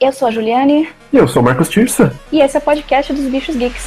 Eu sou a Juliane. E eu sou o Marcos Tirsa. E esse é o podcast dos Bichos Geeks.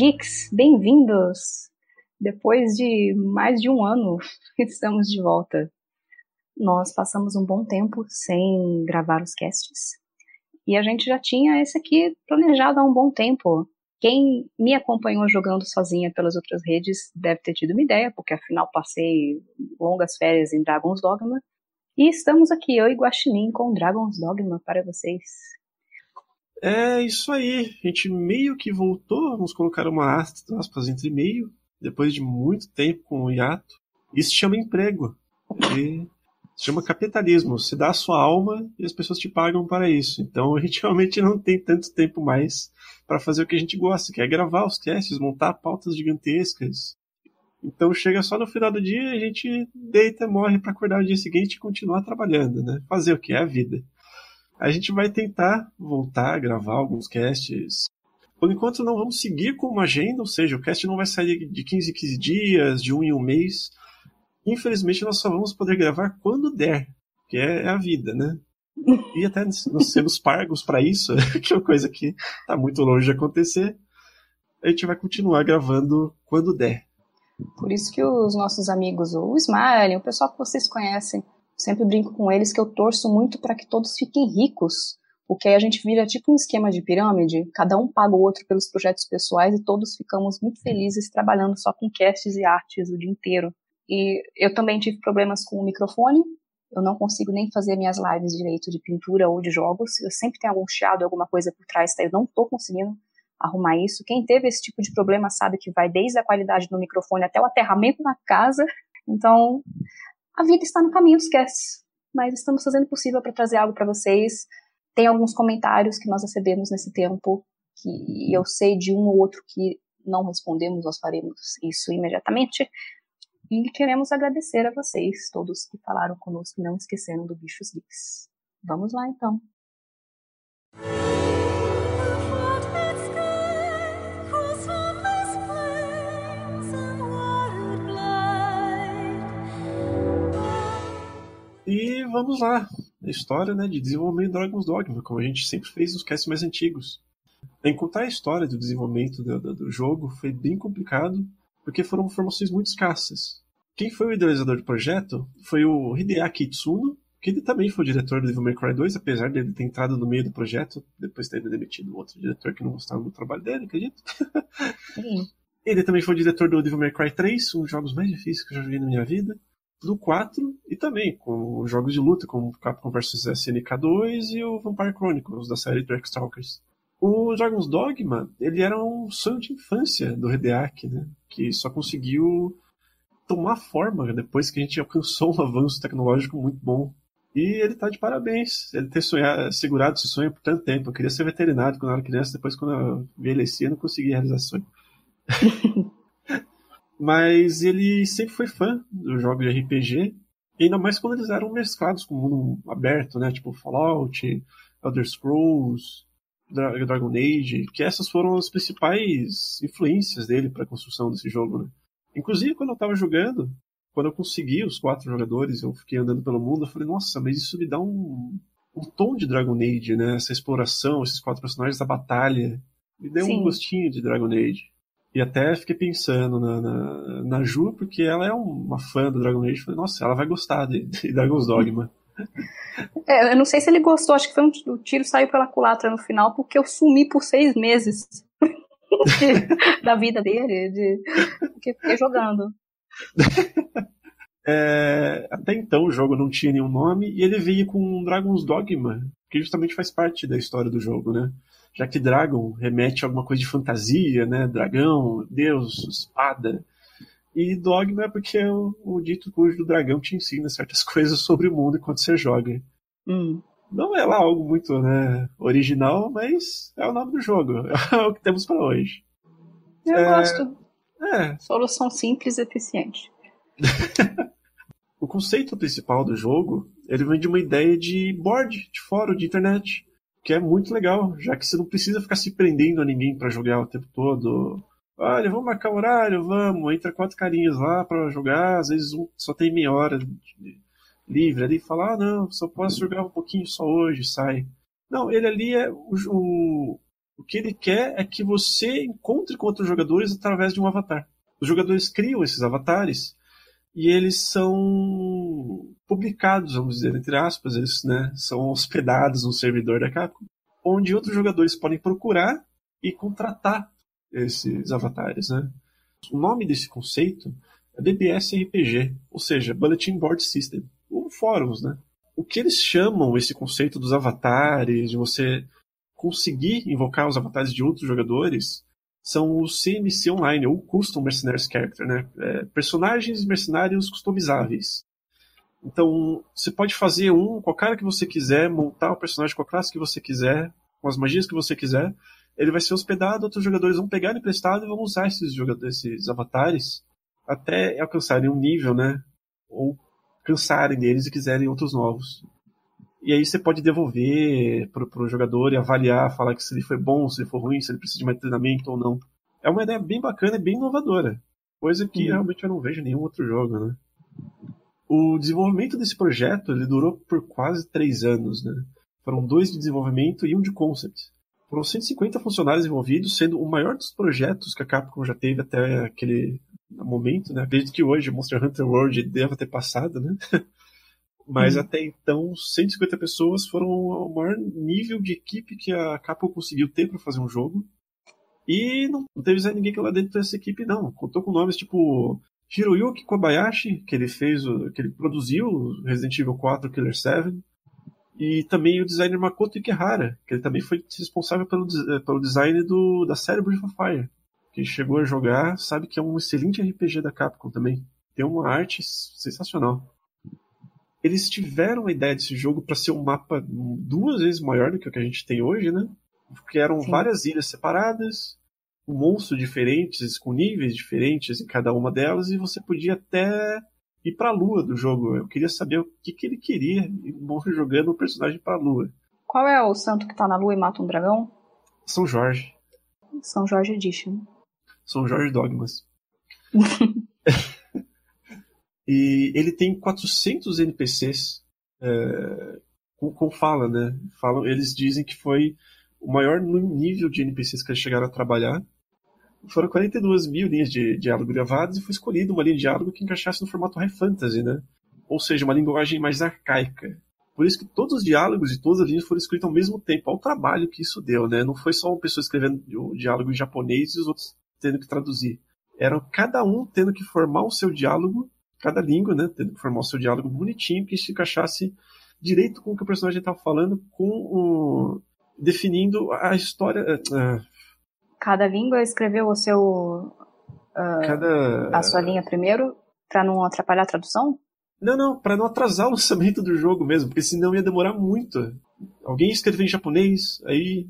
Geeks, bem-vindos! Depois de mais de um ano, estamos de volta. Nós passamos um bom tempo sem gravar os casts e a gente já tinha esse aqui planejado há um bom tempo. Quem me acompanhou jogando sozinha pelas outras redes deve ter tido uma ideia, porque afinal passei longas férias em Dragon's Dogma. E estamos aqui, eu e Guaxinim, com Dragon's Dogma para vocês. É isso aí. A gente meio que voltou, vamos colocar uma aspas entre meio, depois de muito tempo com o hiato. Isso chama emprego. E se chama capitalismo. Você dá a sua alma e as pessoas te pagam para isso. Então a gente realmente não tem tanto tempo mais para fazer o que a gente gosta, que é gravar os casts, montar pautas gigantescas. Então chega só no final do dia, a gente deita, morre para acordar no dia seguinte e continuar trabalhando, né? Fazer o que é a vida. A gente vai tentar voltar a gravar alguns casts. Por enquanto não vamos seguir com uma agenda, ou seja, o cast não vai sair de 15 em 15 dias, de um em um mês. Infelizmente nós só vamos poder gravar quando der, que é a vida, né? E até nós sermos pagos para isso, que é uma coisa que está muito longe de acontecer, a gente vai continuar gravando quando der. Por isso que os nossos amigos, o Smiley, o pessoal que vocês conhecem, sempre brinco com eles que eu torço muito para que todos fiquem ricos, porque aí a gente vira tipo um esquema de pirâmide, cada um paga o outro pelos projetos pessoais e todos ficamos muito felizes trabalhando só com casts e artes o dia inteiro. E eu também tive problemas com o microfone, eu não consigo nem fazer minhas lives direito de pintura ou de jogos, eu sempre tenho algum chiado, alguma coisa por trás, tá? eu não tô conseguindo arrumar isso. Quem teve esse tipo de problema sabe que vai desde a qualidade do microfone até o aterramento na casa. Então, a vida está no caminho, esquece. Mas estamos fazendo o possível para trazer algo para vocês. Tem alguns comentários que nós recebemos nesse tempo, que eu sei de um ou outro que não respondemos, nós faremos isso imediatamente. E queremos agradecer a vocês, todos que falaram conosco e não esqueceram do Bichos Geeks. Vamos lá então. E vamos lá, a história né, de desenvolvimento de Dragon's Dogma, como a gente sempre fez nos casts mais antigos. Encontrar a história do desenvolvimento do, do, do, jogo foi bem complicado, porque foram informações muito escassas. Quem foi o idealizador do projeto foi o Hideaki Itsuno, que ele também foi o diretor do Devil May Cry 2, apesar dele ter entrado no meio do projeto, depois de ter demitido outro diretor que não gostava do trabalho dele, acredito. Sim. Ele também foi o diretor do Devil May Cry 3, um dos jogos mais difíceis que eu já joguei na minha vida do 4 e também com jogos de luta como Capcom vs SNK 2 e o Vampire Chronicles da série Darkstalkers. O Dragon's Dogma, ele era um sonho de infância do Hideaki, né? Que só conseguiu tomar forma depois que a gente alcançou um avanço tecnológico muito bom. E ele tá de parabéns. Ele ter sonhado, segurado esse sonho por tanto tempo. Eu queria ser veterinário quando eu era criança, depois quando eu envelheci eu não consegui realizar esse sonho. Mas ele sempre foi fã dos jogos de RPG, ainda mais quando eles eram mesclados com o mundo aberto, né? Tipo Fallout, Elder Scrolls, Dragon Age, que essas foram as principais influências dele para a construção desse jogo, né? Inclusive, quando eu estava jogando, quando eu consegui os quatro jogadores, eu fiquei andando pelo mundo, eu falei, nossa, mas isso me dá um, um tom de Dragon Age, né? Essa exploração, esses quatro personagens, a batalha. Me deu Sim. um gostinho de Dragon Age. E até fiquei pensando na, na, na, Ju, porque ela é uma fã do Dragon Age. Falei, nossa, ela vai gostar de, de Dragon's Dogma. É, eu não sei se ele gostou, acho que foi um, o tiro saiu pela culatra no final, porque eu sumi por seis meses de, da vida dele, de, porque fiquei jogando. É, até então o jogo não tinha nenhum nome e ele veio com Dragon's Dogma, que justamente faz parte da história do jogo, né? Já que Dragon remete a alguma coisa de fantasia, né? Dragão, Deus, espada. E Dogma é porque é o, o dito cujo do dragão te ensina certas coisas sobre o mundo enquanto você joga. Hum. Não é lá algo muito né, original, mas é o nome do jogo. É o que temos para hoje. Eu é... gosto. É. Solução simples e eficiente. o conceito principal do jogo ele vem de uma ideia de board, de fórum, de internet, que é muito legal, já que você não precisa ficar se prendendo a ninguém para jogar o tempo todo. Olha, vamos marcar horário, vamos, entra quatro carinhas lá para jogar, às vezes um só tem meia hora livre ali, fala, ah não, só posso jogar um pouquinho só hoje, sai. Não, ele ali é o, o, o que ele quer é que você encontre com outros jogadores através de um avatar. Os jogadores criam esses avatares e eles são publicados, vamos dizer, entre aspas, eles né, são hospedados no servidor da Capcom, onde outros jogadores podem procurar e contratar esses avatares. Né? O nome desse conceito é BBS RPG, ou seja, Bulletin Board System, ou fóruns. Né? O que eles chamam esse conceito dos avatares, de você conseguir invocar os avatares de outros jogadores, são os CMC Online, ou Custom Mercenaries Character, né? É, personagens mercenários customizáveis. Então, você pode fazer um com a cara que você quiser, montar o personagem com a classe que você quiser, com as magias que você quiser. Ele vai ser hospedado, outros jogadores vão pegar ele emprestado e vão usar esses, esses avatares até alcançarem um nível, né? Ou cansarem deles e quiserem outros novos. E aí você pode devolver pro, pro jogador e avaliar, falar que se ele foi bom, se ele foi ruim, se ele precisa de mais treinamento ou não. É uma ideia bem bacana e bem inovadora. Coisa que uhum. realmente eu não vejo em nenhum outro jogo, né? O desenvolvimento desse projeto ele durou por quase três anos, né? Foram dois de desenvolvimento e um de concept. Foram 150 funcionários envolvidos, sendo o maior dos projetos que a Capcom já teve até aquele momento, né? Acredito que hoje Monster Hunter World deva ter passado, né? Mas hum. até então, 150 pessoas foram o maior nível de equipe que a Capcom conseguiu ter para fazer um jogo. E não, teve ninguém que lá dentro dessa equipe, não. Contou com nomes tipo Hiroyuki Kobayashi, que ele fez, que ele produziu Resident Evil 4 Killer 7. E também o designer Makoto Ikehara, que ele também foi responsável pelo, eh, pelo design do, da série Breath of Fire. Que chegou a jogar, sabe que é um excelente RPG da Capcom também. Tem uma arte sensacional eles tiveram a ideia desse jogo para ser um mapa duas vezes maior do que o que a gente tem hoje, né? Porque eram Sim. várias ilhas separadas, monstros diferentes, com níveis diferentes em cada uma delas, e você podia até ir para a lua do jogo. Eu queria saber o que, que ele queria jogando o um personagem para a lua. Qual é o santo que tá na lua e mata um dragão? São Jorge. São Jorge Edition. São Jorge Dogmas. E ele tem 400 NPCs é, com, com, fala, né? Falam, eles dizem que foi o maior nível de NPCs que eles chegaram a trabalhar. Foram 42 mil linhas de diálogo gravadas e foi escolhida uma linha de diálogo que encaixasse no formato High Fantasy, né? Ou seja, uma linguagem mais arcaica. Por isso que todos os diálogos e todas as linhas foram escritas ao mesmo tempo. Olha o trabalho que isso deu, né? Não foi só uma pessoa escrevendo o diálogo em japonês e os outros tendo que traduzir. Era cada um tendo que formar o seu diálogo cada língua, né, tendo que formar o seu diálogo bonitinho, que se encaixasse direito com o que o personagem estava falando, com o, definindo a história. Uh, cada língua escreveu o seu uh, cada... a sua linha primeiro para não atrapalhar a tradução? Não, não, para não atrasar o lançamento do jogo mesmo, porque senão ia demorar muito. Alguém escreveu em japonês, aí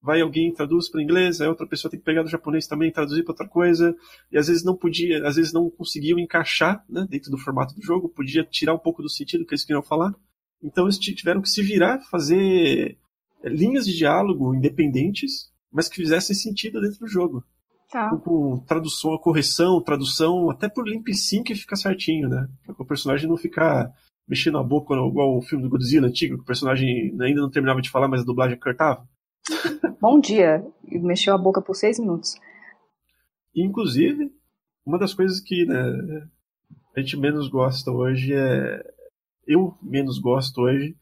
vai alguém traduz para inglês, aí outra pessoa tem que pegar do japonês também traduzir para outra coisa, e às vezes não podia, às vezes não conseguiam encaixar né, dentro do formato do jogo, podia tirar um pouco do sentido que eles queriam falar. Então eles tiveram que se virar, fazer eh, linhas de diálogo independentes, mas que fizessem sentido dentro do jogo. Tá. Com, com tradução, correção, tradução, até por limp sync fica certinho, né? Para o personagem não ficar mexendo a boca igual o filme do Godzilla antigo, que o personagem ainda não terminava de falar, mas a dublagem cortava. Bom dia. E mexeu a boca por seis minutos. Inclusive, uma das coisas que né, a gente menos gosta hoje é. Eu menos gosto hoje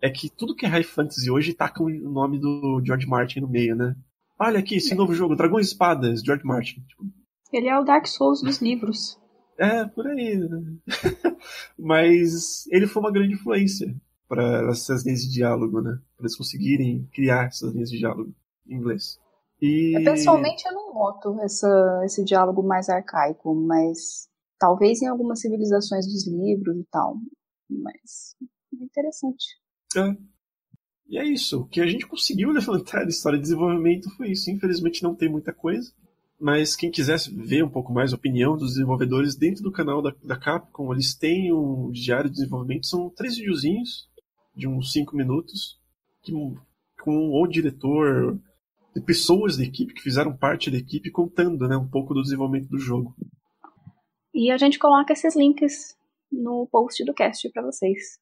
é que tudo que é High Fantasy hoje taca o nome do George Martin no meio, né? Olha aqui, esse novo jogo, Dragões e Espadas, George Martin. Tipo, Ele é o Dark Souls dos livros. É, por aí. Né? Mas ele foi uma grande influência para essas linhas de diálogo, né? Para eles conseguirem criar essas linhas de diálogo em inglês. E... Pessoalmente, eu não noto essa, esse diálogo mais arcaico, mas talvez em algumas civilizações dos livros e tal. Mas é interessante. É. E é isso. O que a gente conseguiu levantar da história de desenvolvimento foi isso. Infelizmente não tem muita coisa. Mas quem quisesse ver um pouco mais a opinião dos desenvolvedores dentro do canal da, da Capcom, eles têm um diário de desenvolvimento, são três videozinhos de uns cinco minutos, que, com o diretor, de pessoas da equipe que fizeram parte da equipe contando né, um pouco do desenvolvimento do jogo. E a gente coloca esses links no post do cast para vocês.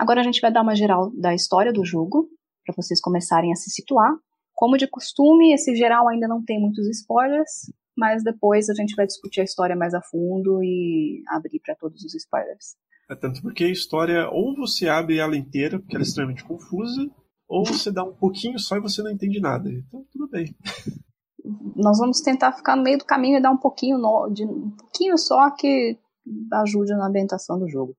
Agora a gente vai dar uma geral da história do jogo, para vocês começarem a se situar. Como de costume, esse geral ainda não tem muitos spoilers, mas depois a gente vai discutir a história mais a fundo e abrir para todos os spoilers. É tanto porque a história, ou você abre ela inteira, porque ela é extremamente confusa, ou você dá um pouquinho só e você não entende nada. Então, tudo bem. Nós vamos tentar ficar no meio do caminho e dar um pouquinho, no, de, um pouquinho só que ajude na ambientação do jogo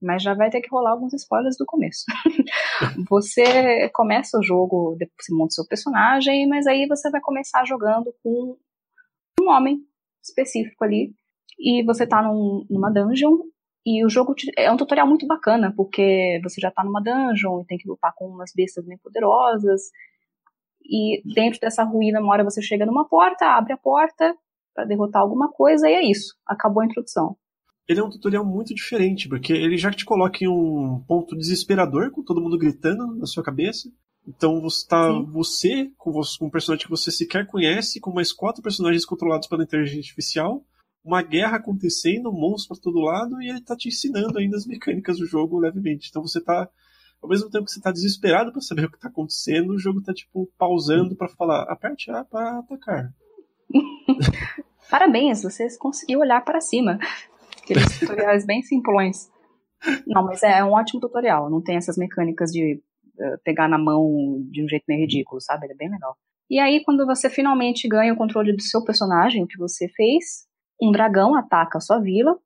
mas já vai ter que rolar alguns spoilers do começo. você começa o jogo, você monta seu personagem, mas aí você vai começar jogando com um homem específico ali, e você tá num, numa dungeon, e o jogo é um tutorial muito bacana, porque você já tá numa dungeon e tem que lutar com umas bestas bem poderosas, e dentro dessa ruína, uma hora você chega numa porta, abre a porta para derrotar alguma coisa, e é isso, acabou a introdução ele é um tutorial muito diferente, porque ele já te coloca em um ponto desesperador, com todo mundo gritando na sua cabeça. Então você tá Sim. você com, você com um personagem que você sequer conhece, com mais quatro personagens controlados pela inteligência artificial, uma guerra acontecendo, um monstro para todo lado, e ele tá te ensinando ainda as mecânicas do jogo levemente. Então você tá ao mesmo tempo que você tá desesperado para saber o que tá acontecendo, o jogo tá tipo pausando para falar, aperte A para atacar. Parabéns, você conseguiu olhar para cima. Aqueles tutoriais bem simplões. Não, mas é um ótimo tutorial. Não tem essas mecânicas de uh, pegar na mão de um jeito meio ridículo, sabe? Ele é bem legal. E aí, quando você finalmente ganha o controle do seu personagem, o que você fez, um dragão ataca a sua vila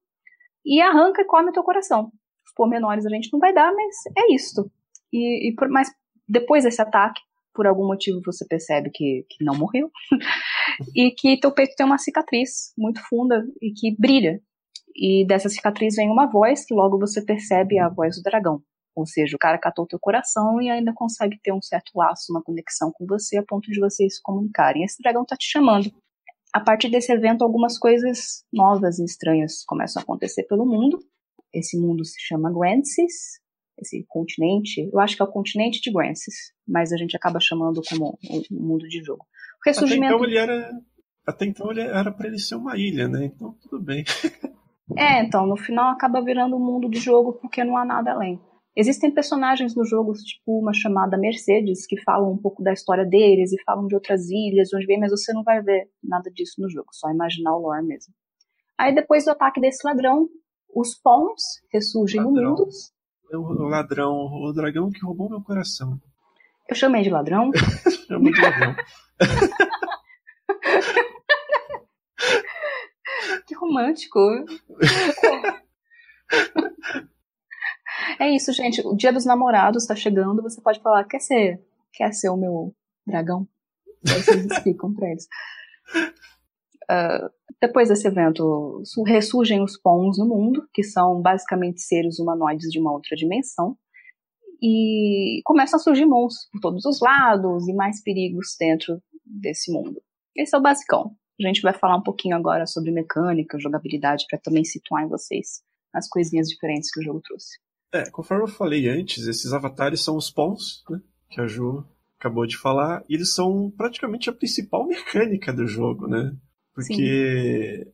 e arranca e come o teu coração. Os pormenores a gente não vai dar, mas é isto. E, e por, mas depois desse ataque, por algum motivo você percebe que, que não morreu, e que teu peito tem uma cicatriz muito funda e que brilha. E dessa cicatriz vem uma voz que logo você percebe a voz do dragão. Ou seja, o cara catou teu coração e ainda consegue ter um certo laço, uma conexão com você a ponto de vocês se comunicarem. Esse dragão tá te chamando. A partir desse evento, algumas coisas novas e estranhas começam a acontecer pelo mundo. Esse mundo se chama Grancis, esse continente. Eu acho que é o continente de Grancis, mas a gente acaba chamando como o mundo de jogo. O ressurgimento... Até então ele era, até então ele era para ele ser uma ilha, né? Então tudo bem. É, então, no final acaba virando um mundo de jogo porque não há nada além. Existem personagens no jogo, tipo uma chamada Mercedes, que falam um pouco da história deles e falam de outras ilhas, onde vem, mas você não vai ver nada disso no jogo, só imaginar o lore mesmo. Aí depois do ataque desse ladrão, os Pawns ressurgem ladrão. no mundo. O ladrão, o dragão que roubou meu coração. Eu chamei de ladrão? Chamei de ladrão. Romântico. é isso, gente. O dia dos namorados está chegando. Você pode falar, quer ser, quer ser o meu dragão? Aí vocês explicam pra eles. Uh, depois desse evento, ressurgem os Pons no mundo, que são basicamente seres humanoides de uma outra dimensão. E começam a surgir monstros por todos os lados e mais perigos dentro desse mundo. Esse é o basicão. A gente vai falar um pouquinho agora sobre mecânica, jogabilidade, para também situar em vocês as coisinhas diferentes que o jogo trouxe. É, conforme eu falei antes, esses avatares são os pawns, né, que a Ju acabou de falar, e eles são praticamente a principal mecânica do jogo, né? Porque Sim.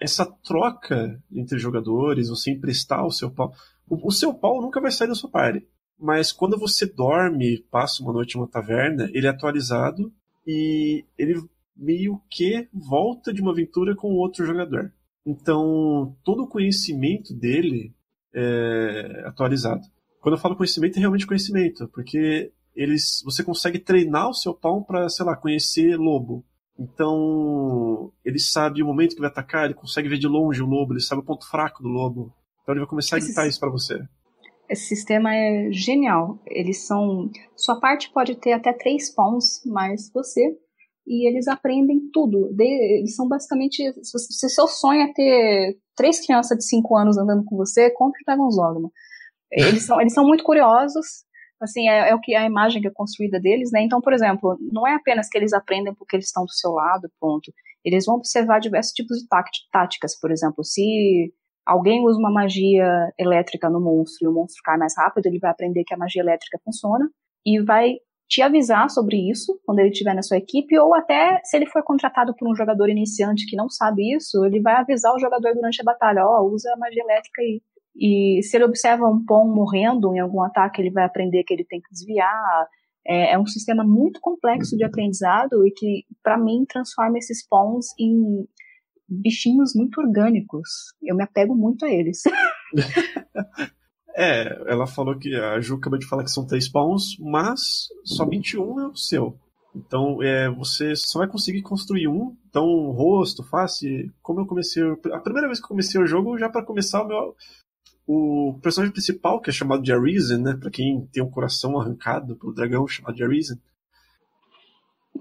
essa troca entre jogadores, você emprestar o seu pau. O, o seu pau nunca vai sair da sua party. Mas quando você dorme, passa uma noite em uma taverna, ele é atualizado e ele meio que volta de uma aventura com outro jogador. Então, todo o conhecimento dele é, atualizado. Quando eu falo conhecimento, é realmente conhecimento, porque eles, você consegue treinar o seu pão para, sei lá, conhecer lobo. Então, ele sabe o momento que vai atacar, ele consegue ver de longe o lobo, ele sabe o ponto fraco do lobo. Então ele vai começar a gritar isso para você. Esse sistema é genial. Eles são. Sua parte pode ter até três pawns, mais você. E eles aprendem tudo. Eles são basicamente. Se seu sonho é ter três crianças de cinco anos andando com você, compre Dragon's Dogma. Eles são, eles são muito curiosos assim, é, é, o que a imagem que é construída deles, né? Então, por exemplo, não é apenas que eles aprendem porque eles estão do seu lado, ponto. Eles vão observar diversos tipos de táticas, por exemplo, se alguém usa uma magia elétrica no monstro e o monstro cai mais rápido, ele vai aprender que a magia elétrica funciona e vai te avisar sobre isso quando ele estiver na sua equipe, ou até se ele for contratado por um jogador iniciante que não sabe isso, ele vai avisar o jogador durante a batalha, ó, oh, usa a magia elétrica aí. E se ele observa um pão morrendo em algum ataque, ele vai aprender que ele tem que desviar. É, é um sistema muito complexo de aprendizado e que, para mim, transforma esses pons em bichinhos muito orgânicos. Eu me apego muito a eles. é, ela falou que a Ju acabou de falar que são três pawns, mas somente um é o seu. Então, é, você só vai conseguir construir um. Então, rosto, face. Como eu comecei. A primeira vez que eu comecei o jogo, já para começar, o meu, o personagem principal, que é chamado de Arisen, né? Pra quem tem um coração arrancado pelo dragão chamado de Arisen,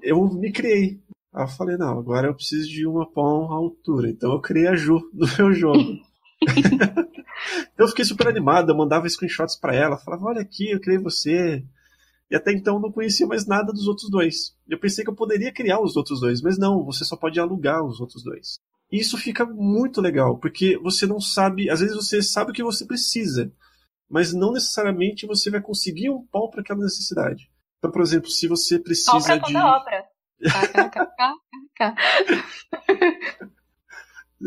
eu me criei. Aí eu falei, não, agora eu preciso de uma pão à altura. Então eu criei a Ju no meu jogo. eu fiquei super animado, eu mandava screenshots para ela, falava, olha aqui, eu criei você. E até então eu não conhecia mais nada dos outros dois. Eu pensei que eu poderia criar os outros dois, mas não, você só pode alugar os outros dois. E isso fica muito legal, porque você não sabe, às vezes você sabe o que você precisa, mas não necessariamente você vai conseguir um pau para aquela necessidade. Então, por exemplo, se você precisa de. Obra.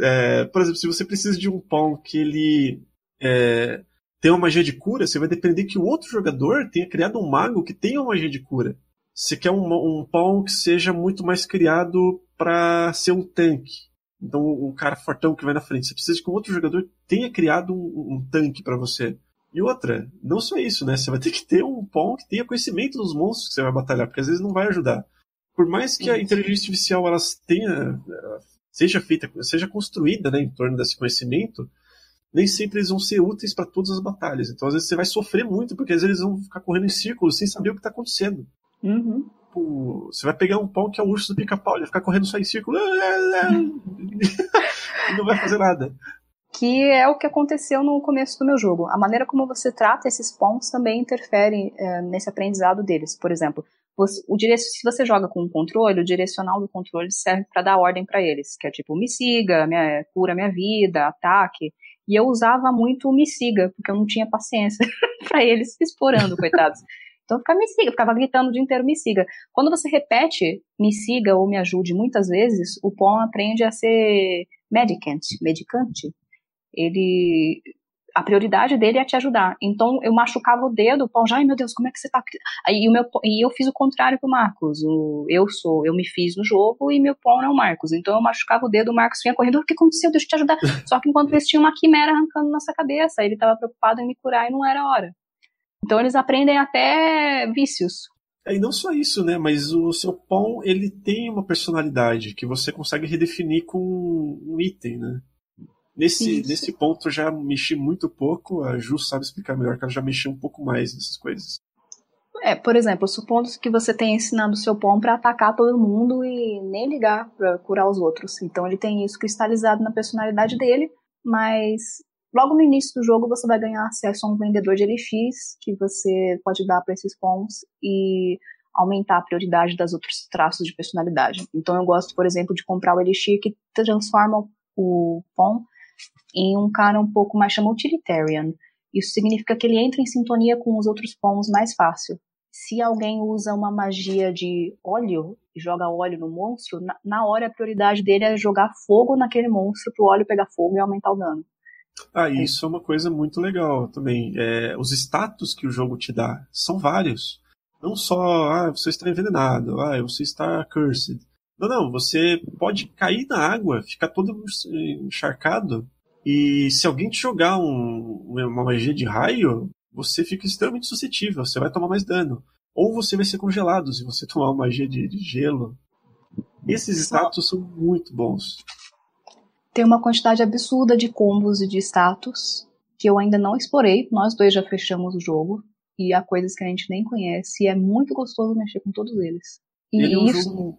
é, por exemplo, se você precisa de um pão que ele é, tem uma magia de cura, você vai depender que o outro jogador tenha criado um mago que tenha uma magia de cura. Você quer um, um pão que seja muito mais criado para ser um tanque. Então, o cara fortão que vai na frente, você precisa que um outro jogador tenha criado um, um tanque para você. E outra, não só isso, né? Você vai ter que ter um pão que tenha conhecimento dos monstros que você vai batalhar, porque às vezes não vai ajudar. Por mais que a inteligência artificial ela tenha, seja feita, seja construída né, em torno desse conhecimento, nem sempre eles vão ser úteis para todas as batalhas. Então, às vezes, você vai sofrer muito, porque às vezes eles vão ficar correndo em círculos sem saber o que está acontecendo. Uhum você vai pegar um pão que é o urso do pica-pau, ele vai ficar correndo só em círculo não vai fazer nada. Que é o que aconteceu no começo do meu jogo. A maneira como você trata esses pons também interfere é, nesse aprendizado deles. Por exemplo, você, o dire... se você joga com um controle, o direcional do controle serve para dar ordem para eles, que é tipo, me siga, minha, cura minha vida, ataque. E eu usava muito o me siga, porque eu não tinha paciência para eles explorando, coitados. Então ficava me siga, ficava gritando o dia inteiro me siga. Quando você repete me siga ou me ajude muitas vezes, o Pom aprende a ser medicant, medicante. Ele a prioridade dele é te ajudar. Então eu machucava o dedo, o Pom já, ai meu Deus, como é que você tá? Aí o meu e eu fiz o contrário com o Marcos. O, eu sou, eu me fiz no jogo e meu Pom é o Marcos. Então eu machucava o dedo, o Marcos vinha correndo, o que aconteceu? Deixa eu te ajudar. Só que enquanto eles tinham uma quimera arrancando nossa cabeça, ele estava preocupado em me curar e não era hora. Então eles aprendem até vícios. É, e não só isso, né? Mas o seu pão ele tem uma personalidade que você consegue redefinir com um item, né? Nesse, nesse ponto eu já mexi muito pouco, a Ju sabe explicar melhor, que ela já mexeu um pouco mais nessas coisas. É, por exemplo, supondo que você tenha ensinado o seu pão para atacar todo mundo e nem ligar para curar os outros. Então ele tem isso cristalizado na personalidade dele, mas Logo no início do jogo você vai ganhar acesso a um vendedor de LX que você pode dar para esses pons e aumentar a prioridade das outros traços de personalidade. Então eu gosto, por exemplo, de comprar o Elixir que transforma o pom em um cara um pouco mais chama utilitarian. Isso significa que ele entra em sintonia com os outros pons mais fácil. Se alguém usa uma magia de óleo e joga óleo no monstro, na, na hora a prioridade dele é jogar fogo naquele monstro para o óleo pegar fogo e aumentar o dano. Ah, isso é uma coisa muito legal também. É, os status que o jogo te dá são vários. Não só, ah, você está envenenado, ah, você está cursed. Não, não, você pode cair na água, ficar todo encharcado E se alguém te jogar um, uma magia de raio, você fica extremamente suscetível, você vai tomar mais dano. Ou você vai ser congelado se você tomar uma magia de, de gelo. Esses status são muito bons. Tem uma quantidade absurda de combos e de status que eu ainda não explorei. Nós dois já fechamos o jogo. E há coisas que a gente nem conhece. E é muito gostoso mexer com todos eles. E Ele é um isso. jogo...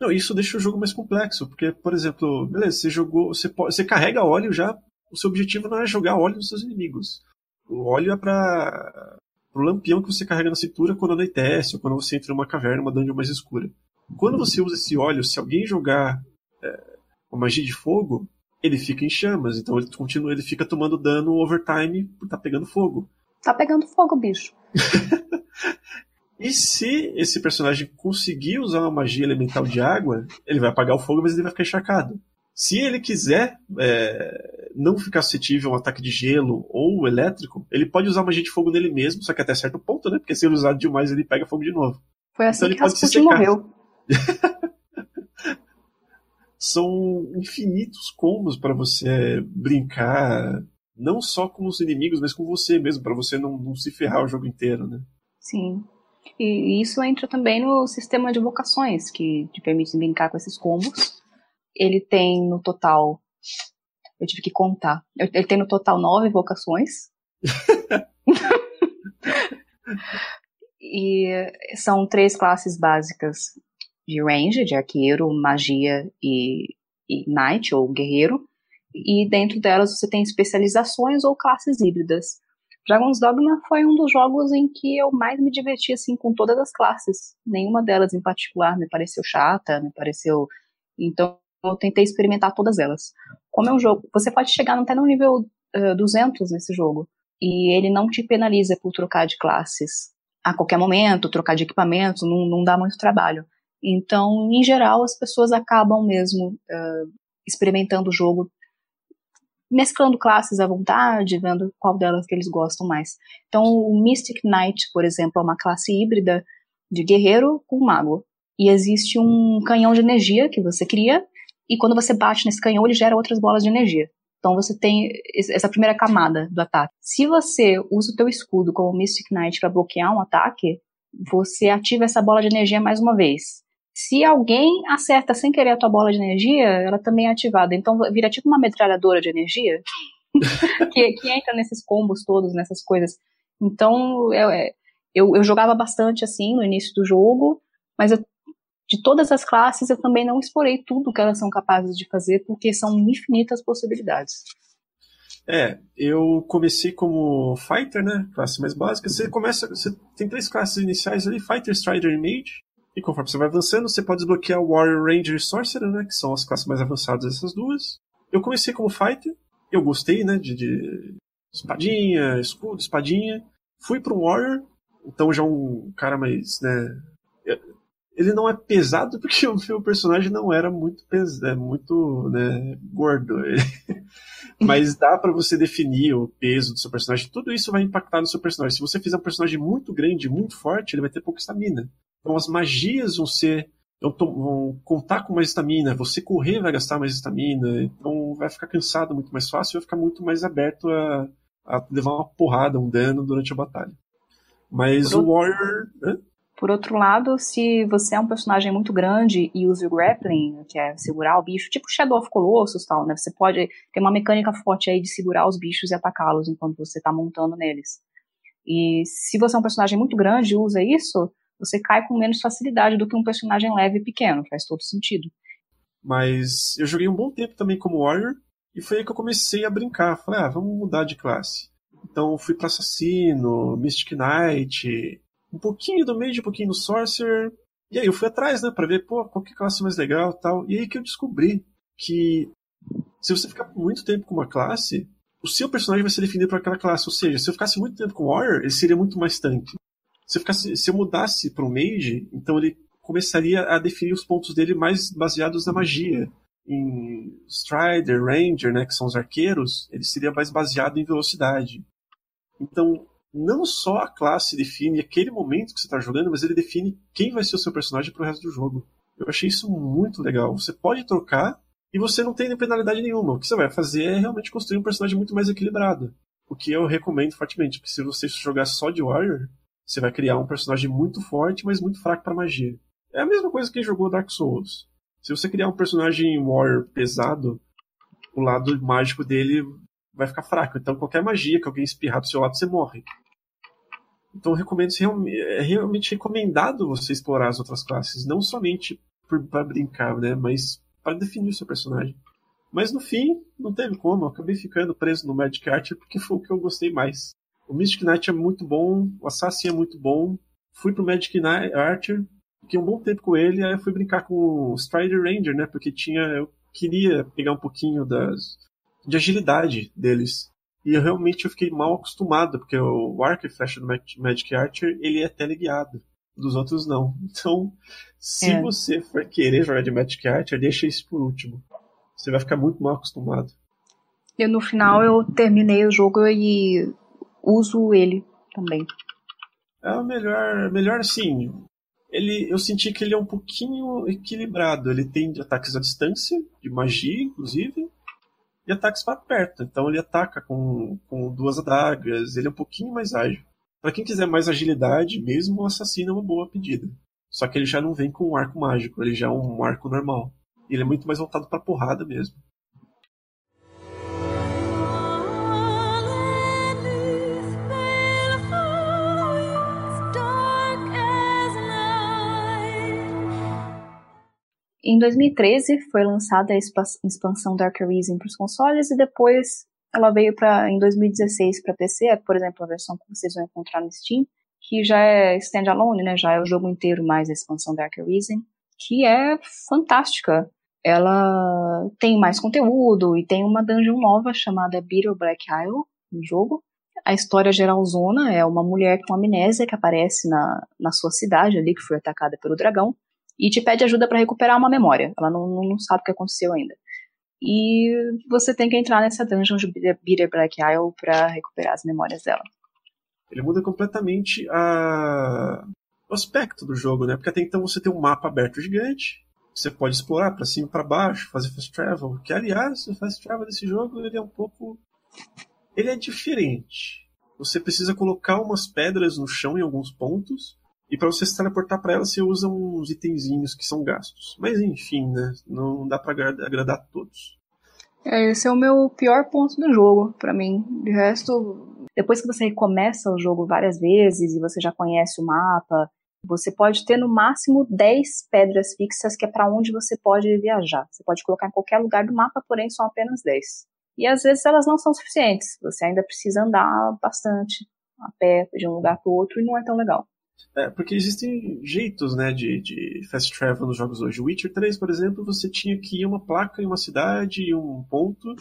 Não, isso deixa o jogo mais complexo, porque, por exemplo, beleza, você jogou, você, pode, você carrega óleo já, o seu objetivo não é jogar óleo nos seus inimigos. O óleo é para o lampião que você carrega na cintura quando anoitece, ou quando você entra numa caverna, uma dungeon mais escura. Quando você usa esse óleo, se alguém jogar é, uma magia de fogo, ele fica em chamas, então ele continua, ele fica tomando dano overtime por estar tá pegando fogo. Tá pegando fogo, bicho. e se esse personagem conseguir usar uma magia elemental de água, ele vai apagar o fogo, mas ele vai ficar encharcado. Se ele quiser é, não ficar suscetível a um ataque de gelo ou elétrico, ele pode usar magia de fogo nele mesmo, só que até certo ponto, né? Porque se ele usar demais, ele pega fogo de novo. Foi assim então, que Rasputin morreu. São infinitos combos para você brincar, não só com os inimigos, mas com você mesmo, para você não, não se ferrar o jogo inteiro, né? Sim. E isso entra também no sistema de vocações, que te permite brincar com esses combos. Ele tem no total. Eu tive que contar. Ele tem no total nove vocações. e são três classes básicas de range, de arqueiro, magia e, e knight, ou guerreiro. E dentro delas você tem especializações ou classes híbridas. Dragon's Dogma foi um dos jogos em que eu mais me diverti assim com todas as classes. Nenhuma delas em particular me pareceu chata, me pareceu. Então eu tentei experimentar todas elas. Como é um jogo, você pode chegar até no nível uh, 200 nesse jogo e ele não te penaliza por trocar de classes a qualquer momento, trocar de equipamento, não, não dá muito trabalho. Então, em geral, as pessoas acabam mesmo uh, experimentando o jogo, mesclando classes à vontade, vendo qual delas que eles gostam mais. Então, o Mystic Knight, por exemplo, é uma classe híbrida de guerreiro com mago. E existe um canhão de energia que você cria, e quando você bate nesse canhão, ele gera outras bolas de energia. Então você tem essa primeira camada do ataque. Se você usa o teu escudo como Mystic Knight para bloquear um ataque, você ativa essa bola de energia mais uma vez. Se alguém acerta sem querer a tua bola de energia, ela também é ativada. Então vira tipo uma metralhadora de energia que, que, entra nesses combos todos, nessas coisas. Então eu, eu, eu jogava bastante assim no início do jogo, mas eu de todas as classes, eu também não explorei tudo que elas são capazes de fazer, porque são infinitas possibilidades. É, eu comecei como Fighter, né? Classe mais básica. Você começa. Você tem três classes iniciais ali: Fighter, Strider e Mage. E conforme você vai avançando, você pode desbloquear Warrior, Ranger e Sorcerer, né? Que são as classes mais avançadas dessas duas. Eu comecei como Fighter. Eu gostei, né? De, de espadinha, escudo, espadinha. Fui para um Warrior. Então já um cara mais, né? ele não é pesado porque o meu personagem não era muito pesado, é muito né, gordo. Mas dá para você definir o peso do seu personagem. Tudo isso vai impactar no seu personagem. Se você fizer um personagem muito grande, muito forte, ele vai ter pouca estamina. Então as magias vão ser vão contar com mais estamina. Você correr vai gastar mais estamina. Então vai ficar cansado muito mais fácil e vai ficar muito mais aberto a, a levar uma porrada, um dano durante a batalha. Mas o Warrior. Né? Por outro lado, se você é um personagem muito grande e usa o grappling, que é segurar o bicho, tipo Shadow of Colossus tal, né? Você pode ter uma mecânica forte aí de segurar os bichos e atacá-los enquanto você está montando neles. E se você é um personagem muito grande e usa isso, você cai com menos facilidade do que um personagem leve e pequeno, faz todo sentido. Mas eu joguei um bom tempo também como Warrior, e foi aí que eu comecei a brincar. Falei, ah, vamos mudar de classe. Então fui para Assassino, Mystic Knight, um pouquinho do Mage, um pouquinho do Sorcerer. E aí eu fui atrás, né, pra ver, pô, qual que é a classe mais legal tal. E aí que eu descobri que se você ficar muito tempo com uma classe, o seu personagem vai ser definido por aquela classe. Ou seja, se eu ficasse muito tempo com Warrior, ele seria muito mais tanque. Se eu, ficasse, se eu mudasse para um Mage, então ele começaria a definir os pontos dele mais baseados na magia. Em Strider, Ranger, né, que são os arqueiros, ele seria mais baseado em velocidade. Então, não só a classe define aquele momento que você está jogando, mas ele define quem vai ser o seu personagem para o resto do jogo. Eu achei isso muito legal. Você pode trocar e você não tem penalidade nenhuma. O que você vai fazer é realmente construir um personagem muito mais equilibrado. O que eu recomendo fortemente, porque se você jogar só de Warrior, você vai criar um personagem muito forte, mas muito fraco para magia. É a mesma coisa que jogou Dark Souls. Se você criar um personagem Warrior pesado, o lado mágico dele vai ficar fraco. Então qualquer magia que alguém espirrar do seu lado, você morre. Então recomendo, é realmente recomendado você explorar as outras classes, não somente para brincar, né, mas para definir o seu personagem. Mas no fim, não teve como, eu acabei ficando preso no Magic Archer porque foi o que eu gostei mais. O Mystic Knight é muito bom, o Assassin é muito bom. Fui pro Magic Knight Archer, fiquei um bom tempo com ele, aí eu fui brincar com o Strider Ranger, né, porque tinha eu queria pegar um pouquinho das de agilidade deles. E eu realmente eu fiquei mal acostumado, porque o arco e flecha do Magic Archer, ele é teleguiado. Dos outros não. Então, se é. você for querer jogar de Magic Archer, deixa isso por último. Você vai ficar muito mal acostumado. Eu, no final, eu terminei o jogo e uso ele também. É o melhor, melhor assim. Ele, eu senti que ele é um pouquinho equilibrado. Ele tem ataques à distância, de magia, inclusive e ataques para perto. Então ele ataca com, com duas adagas, ele é um pouquinho mais ágil. Para quem quiser mais agilidade, mesmo o assassino é uma boa pedida. Só que ele já não vem com um arco mágico, ele já é um arco normal. Ele é muito mais voltado para porrada mesmo. Em 2013 foi lançada a expansão Dark Arisen para os consoles e depois ela veio para em 2016 para PC, por exemplo, a versão que vocês vão encontrar no Steam, que já é standalone, né? Já é o jogo inteiro mais a expansão Dark Arisen, que é fantástica. Ela tem mais conteúdo e tem uma dungeon nova chamada Bitter Black Isle no jogo. A história geralzona é uma mulher com amnésia que aparece na, na sua cidade ali, que foi atacada pelo dragão e te pede ajuda para recuperar uma memória. Ela não, não sabe o que aconteceu ainda. E você tem que entrar nessa dungeon de Bitter Black Isle para recuperar as memórias dela. Ele muda completamente a... o aspecto do jogo, né? Porque até então você tem um mapa aberto gigante, você pode explorar para cima para baixo, fazer fast travel. Que aliás, o fast travel desse jogo ele é um pouco, ele é diferente. Você precisa colocar umas pedras no chão em alguns pontos e para você se teleportar para ela, você usa uns itenzinhos que são gastos. Mas enfim, né? Não dá para agradar todos. É, esse é o meu pior ponto do jogo, para mim. De resto, depois que você começa o jogo várias vezes e você já conhece o mapa, você pode ter no máximo 10 pedras fixas, que é para onde você pode viajar. Você pode colocar em qualquer lugar do mapa, porém são apenas 10. E às vezes elas não são suficientes. Você ainda precisa andar bastante a pé de um lugar para o outro e não é tão legal. É, porque existem jeitos, né, de, de fast travel nos jogos hoje. O Witcher 3, por exemplo, você tinha que ir uma placa em uma cidade, e um ponto,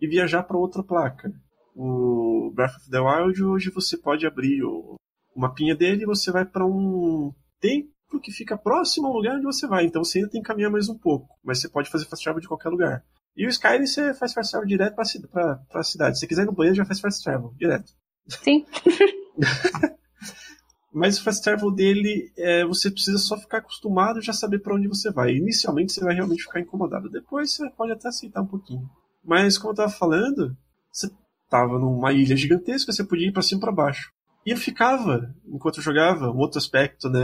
e viajar para outra placa. O Breath of the Wild, hoje você pode abrir o, o mapinha dele e você vai para um templo que fica próximo ao lugar onde você vai. Então você ainda tem que caminhar mais um pouco, mas você pode fazer fast travel de qualquer lugar. E o Skyrim você faz fast travel direto para a cidade. Se você quiser ir no banheiro, já faz fast travel, direto. Sim. Mas o fast travel dele, é, você precisa só ficar acostumado e já saber para onde você vai. Inicialmente você vai realmente ficar incomodado. Depois você pode até aceitar um pouquinho. Mas como eu tava falando, você tava numa ilha gigantesca, você podia ir para cima e para baixo. E eu ficava, enquanto eu jogava, um outro aspecto, né?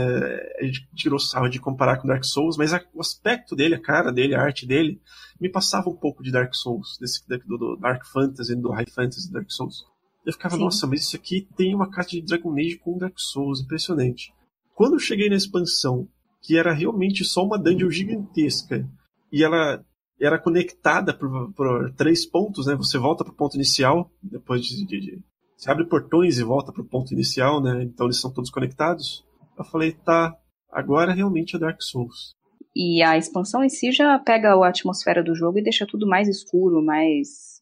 A gente tirou sarro de comparar com Dark Souls, mas a, o aspecto dele, a cara dele, a arte dele, me passava um pouco de Dark Souls, desse, do, do Dark Fantasy, do High Fantasy Dark Souls. Eu ficava, Sim. nossa, mas isso aqui tem uma carta de Dragon Age com Dark Souls, impressionante. Quando eu cheguei na expansão, que era realmente só uma dungeon gigantesca, e ela era conectada por, por três pontos, né? Você volta pro ponto inicial, depois de, de, de você abre portões e volta pro ponto inicial, né? Então eles são todos conectados. Eu falei, tá, agora realmente é Dark Souls. E a expansão em si já pega a atmosfera do jogo e deixa tudo mais escuro, mais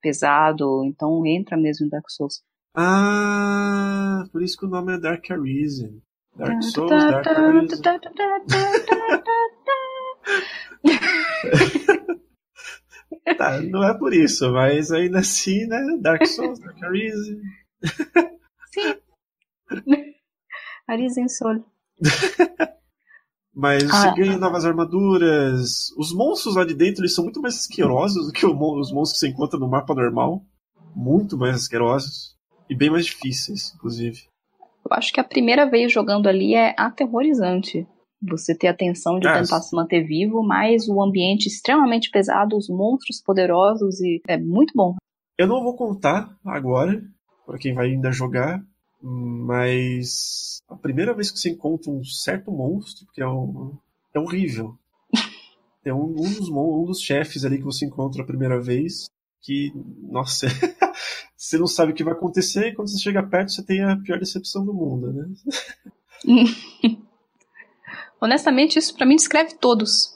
pesado. Então entra mesmo em Dark Souls. Ah, por isso que o nome é Dark Arisen. Dark Souls, Dark Arisen. tá, não é por isso, mas ainda assim, né? Dark Souls, Dark Arisen. Sim. Arisen Soul. Mas ah, você ganha novas armaduras. Os monstros lá de dentro eles são muito mais asquerosos do que os monstros que você encontra no mapa normal. Muito mais asquerosos. E bem mais difíceis, inclusive. Eu acho que a primeira vez jogando ali é aterrorizante. Você ter a tensão de ah, tentar se manter vivo, mas o ambiente extremamente pesado, os monstros poderosos e é muito bom. Eu não vou contar agora para quem vai ainda jogar, mas a primeira vez que você encontra um certo monstro, que é, um, é horrível. É um, um, dos, um dos chefes ali que você encontra a primeira vez, que, nossa, você não sabe o que vai acontecer e quando você chega perto você tem a pior decepção do mundo, né? Honestamente, isso para mim descreve todos.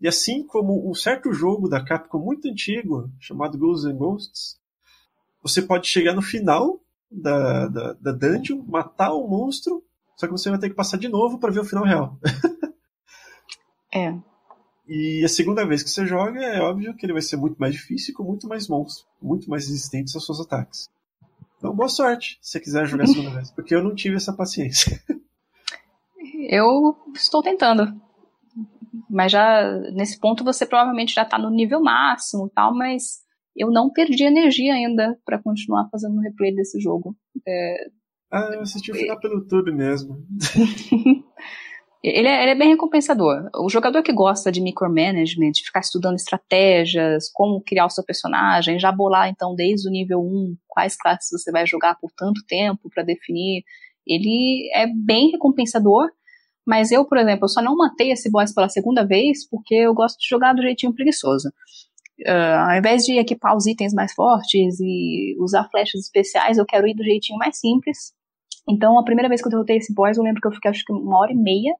e assim como um certo jogo da Capcom muito antigo, chamado Ghosts and Ghosts, você pode chegar no final da, da, da dungeon, matar o monstro, só que você vai ter que passar de novo para ver o final real. é. E a segunda vez que você joga, é óbvio que ele vai ser muito mais difícil com muito mais monstros, muito mais resistentes aos seus ataques. Então, boa sorte se você quiser jogar a segunda vez, porque eu não tive essa paciência. Eu estou tentando. Mas já nesse ponto você provavelmente já está no nível máximo tal, mas eu não perdi energia ainda para continuar fazendo o replay desse jogo. É... Ah, eu assisti o final pelo YouTube mesmo. Ele é, ele é, bem recompensador. O jogador que gosta de micromanagement, ficar estudando estratégias, como criar o seu personagem, já bolar então desde o nível 1 quais classes você vai jogar por tanto tempo para definir, ele é bem recompensador. Mas eu, por exemplo, eu só não matei esse boss pela segunda vez porque eu gosto de jogar do jeitinho preguiçoso. Uh, ao invés de equipar os itens mais fortes e usar flechas especiais, eu quero ir do jeitinho mais simples então, a primeira vez que eu derrotei esse boss, eu lembro que eu fiquei acho que uma hora e meia.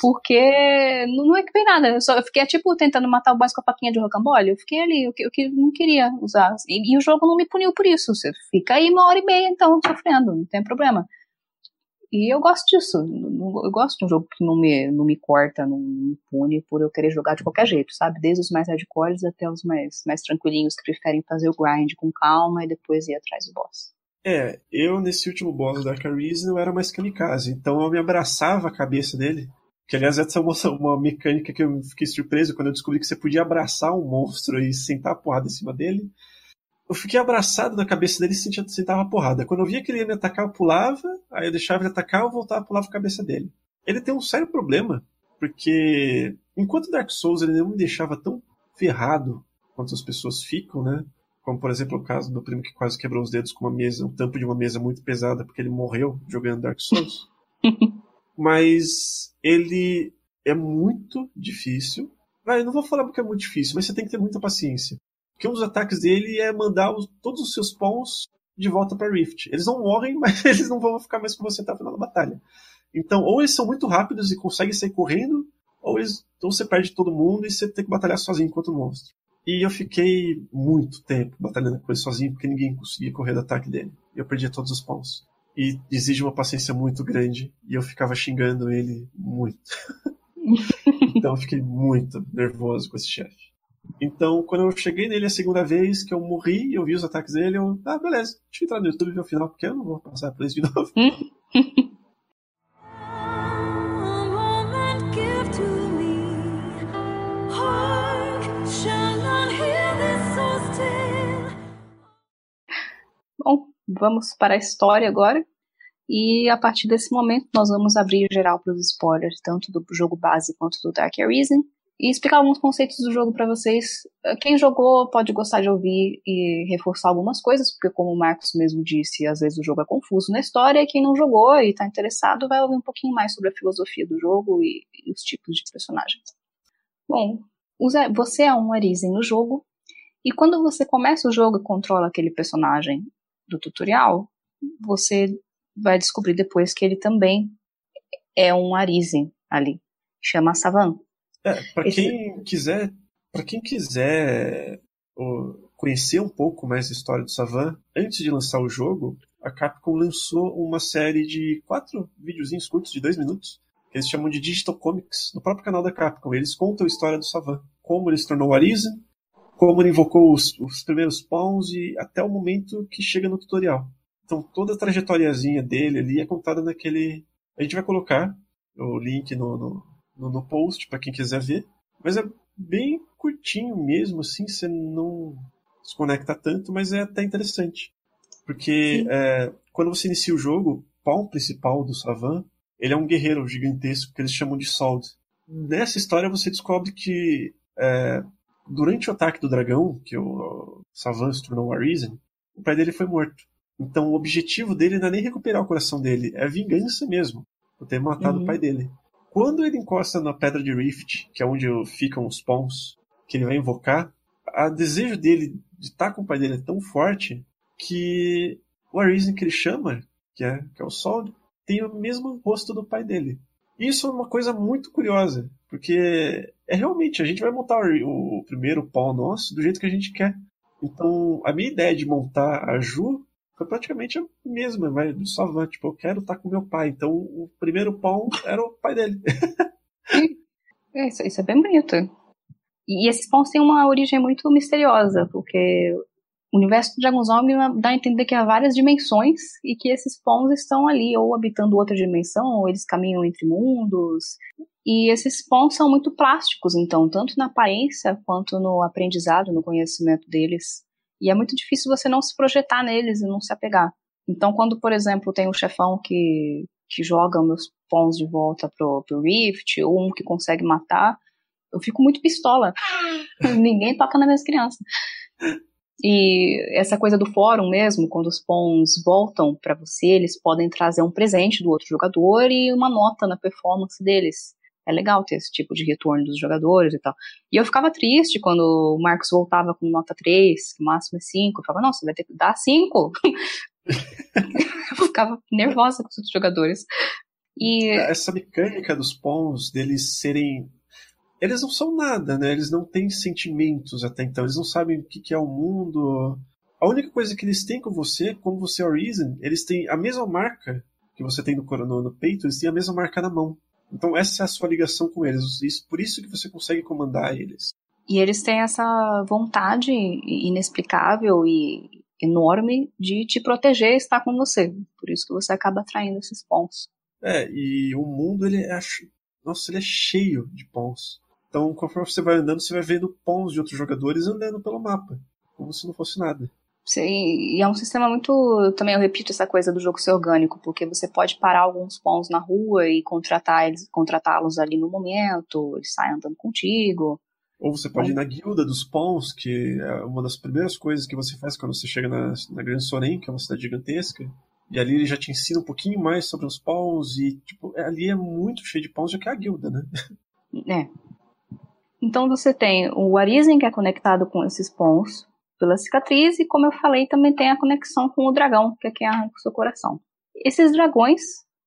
porque não, não equipei nada. Eu, só, eu fiquei, tipo, tentando matar o boss com a faquinha de rocambole. Eu fiquei ali, eu, eu, eu não queria usar. E, e, o jogo não me puniu por isso. Você fica aí uma hora e meia, então, sofrendo, não tem problema. E eu gosto disso. Eu gosto de um jogo que não me, não me corta, não me pune por eu querer jogar de qualquer jeito, sabe? Desde os mais hardcores até os mais, mais tranquilinhos que preferem fazer o grind com calma e depois ir atrás do boss. É, eu nesse último boss da Arisen eu era mais kamikaze, então eu me abraçava a cabeça dele. Que aliás, essa é uma, uma mecânica que eu fiquei surpreso quando eu descobri que você podia abraçar um monstro e sentar a porrada em cima dele. Eu fiquei abraçado na cabeça dele e sentia, sentava a porrada. Quando eu via que ele ia me atacar, eu pulava, aí eu deixava ele atacar, eu voltava e pulava a cabeça dele. Ele tem um sério problema, porque enquanto Dark Souls ele não me deixava tão ferrado quanto as pessoas ficam, né? Como, por exemplo, o caso do primo que quase quebrou os dedos com uma mesa, um tampo de uma mesa muito pesada, porque ele morreu jogando Dark Souls. mas ele é muito difícil. Ah, eu não vou falar porque é muito difícil, mas você tem que ter muita paciência. Porque um dos ataques dele é mandar os, todos os seus pawns de volta para Rift. Eles não morrem, mas eles não vão ficar mais com você até o final da batalha. Então, ou eles são muito rápidos e conseguem sair correndo, ou, eles, ou você perde todo mundo e você tem que batalhar sozinho contra o monstro. E eu fiquei muito tempo batalhando com ele sozinho, porque ninguém conseguia correr do ataque dele. Eu perdia todos os pães. E exige uma paciência muito grande, e eu ficava xingando ele muito. então eu fiquei muito nervoso com esse chefe. Então, quando eu cheguei nele a segunda vez, que eu morri, eu vi os ataques dele, eu, ah, beleza, deixa eu entrar no YouTube e ver o final, porque eu não vou passar por isso de novo. Bom, vamos para a história agora. E a partir desse momento nós vamos abrir geral para os spoilers, tanto do jogo base quanto do Dark Arisen, e explicar alguns conceitos do jogo para vocês. Quem jogou pode gostar de ouvir e reforçar algumas coisas, porque como o Marcos mesmo disse, às vezes o jogo é confuso na história, e quem não jogou e está interessado vai ouvir um pouquinho mais sobre a filosofia do jogo e, e os tipos de personagens. Bom, você é um Arisen no jogo, e quando você começa o jogo e controla aquele personagem do tutorial, você vai descobrir depois que ele também é um Arisen ali, chama Savan. É, para Esse... quem quiser, para quem quiser conhecer um pouco mais da história do Savan, antes de lançar o jogo, a Capcom lançou uma série de quatro videozinhos curtos de dois minutos, que eles chamam de Digital Comics, no próprio canal da Capcom. Eles contam a história do Savan, como ele se tornou Arisen, como ele invocou os, os primeiros pawns e até o momento que chega no tutorial. Então toda a trajetóriazinha dele ali é contada naquele, A gente vai colocar o link no, no, no, no post para quem quiser ver. Mas é bem curtinho mesmo, assim, você não se conecta tanto, mas é até interessante. Porque é, quando você inicia o jogo, o pau principal do Savan, ele é um guerreiro gigantesco que eles chamam de Sold. Nessa história você descobre que é, durante o ataque do dragão, que o Savan se tornou o Arisen, o pai dele foi morto. Então o objetivo dele não é nem recuperar o coração dele, é vingança mesmo, por ter matado uhum. o pai dele. Quando ele encosta na pedra de Rift, que é onde ficam os pawns, que ele vai invocar, o desejo dele de estar com o pai dele é tão forte que o Arisen que ele chama, que é, que é o Sol, tem o mesmo rosto do pai dele. Isso é uma coisa muito curiosa, porque é realmente, a gente vai montar o, o primeiro pau nosso do jeito que a gente quer. Então, a minha ideia de montar a Ju foi praticamente a mesma, vai do Savan. Tipo, eu quero estar com meu pai. Então, o primeiro pão era o pai dele. é, isso, isso é bem bonito. E esses pães têm uma origem muito misteriosa, porque o universo do Dragon's Dogma dá a entender que há várias dimensões e que esses pons estão ali, ou habitando outra dimensão, ou eles caminham entre mundos. E esses pons são muito plásticos, então, tanto na aparência quanto no aprendizado, no conhecimento deles. E é muito difícil você não se projetar neles e não se apegar. Então, quando, por exemplo, tem um chefão que, que joga meus pons de volta pro, pro Rift, ou um que consegue matar, eu fico muito pistola. Ninguém toca nas minhas crianças. E essa coisa do fórum mesmo, quando os pons voltam para você, eles podem trazer um presente do outro jogador e uma nota na performance deles. É legal ter esse tipo de retorno dos jogadores e tal. E eu ficava triste quando o Marcos voltava com nota 3, que o máximo é 5. Eu falava, nossa, vai ter que dar 5. eu ficava nervosa com os outros jogadores. E... Essa mecânica dos pons, deles serem eles não são nada, né? Eles não têm sentimentos até então, eles não sabem o que, é o mundo. A única coisa que eles têm com você, como você é Reason, eles têm a mesma marca que você tem no, no, no peito, eles têm a mesma marca na mão. Então essa é a sua ligação com eles, isso, por isso que você consegue comandar eles. E eles têm essa vontade inexplicável e enorme de te proteger e estar com você. Por isso que você acaba atraindo esses pontos. É, e o mundo, ele é, nossa, ele é cheio de pons. Então, conforme você vai andando, você vai vendo pons de outros jogadores andando pelo mapa, como se não fosse nada. Sim, e é um sistema muito. Também eu repito essa coisa do jogo ser orgânico, porque você pode parar alguns pons na rua e contratar eles, contratá-los ali no momento, eles saem andando contigo. Ou você pode ir na guilda dos pons, que é uma das primeiras coisas que você faz quando você chega na, na Grande Soren, que é uma cidade gigantesca. E ali ele já te ensina um pouquinho mais sobre os pons, e tipo, ali é muito cheio de pons, já que é a guilda, né? É, então você tem o Arisen, que é conectado com esses pons pela cicatriz, e como eu falei, também tem a conexão com o dragão, que é quem arranca o seu coração. Esses dragões,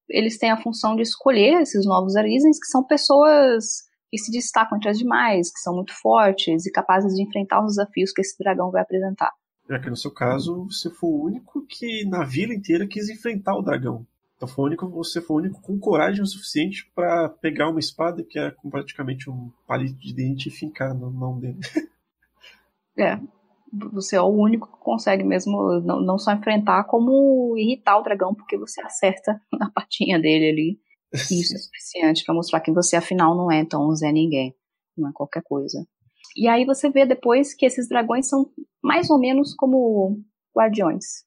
eles têm a função de escolher esses novos Arisens, que são pessoas que se destacam entre as demais, que são muito fortes e capazes de enfrentar os desafios que esse dragão vai apresentar. É que no seu caso, você foi o único que na vila inteira quis enfrentar o dragão. Então foi o único, você foi o único com coragem o suficiente para pegar uma espada que é praticamente um palito de dente e fincar na mão dele. É. Você é o único que consegue mesmo não, não só enfrentar, como irritar o dragão, porque você acerta a patinha dele ali. E isso é suficiente para mostrar que você afinal não é tão Zé Ninguém. Não é qualquer coisa. E aí você vê depois que esses dragões são mais ou menos como guardiões.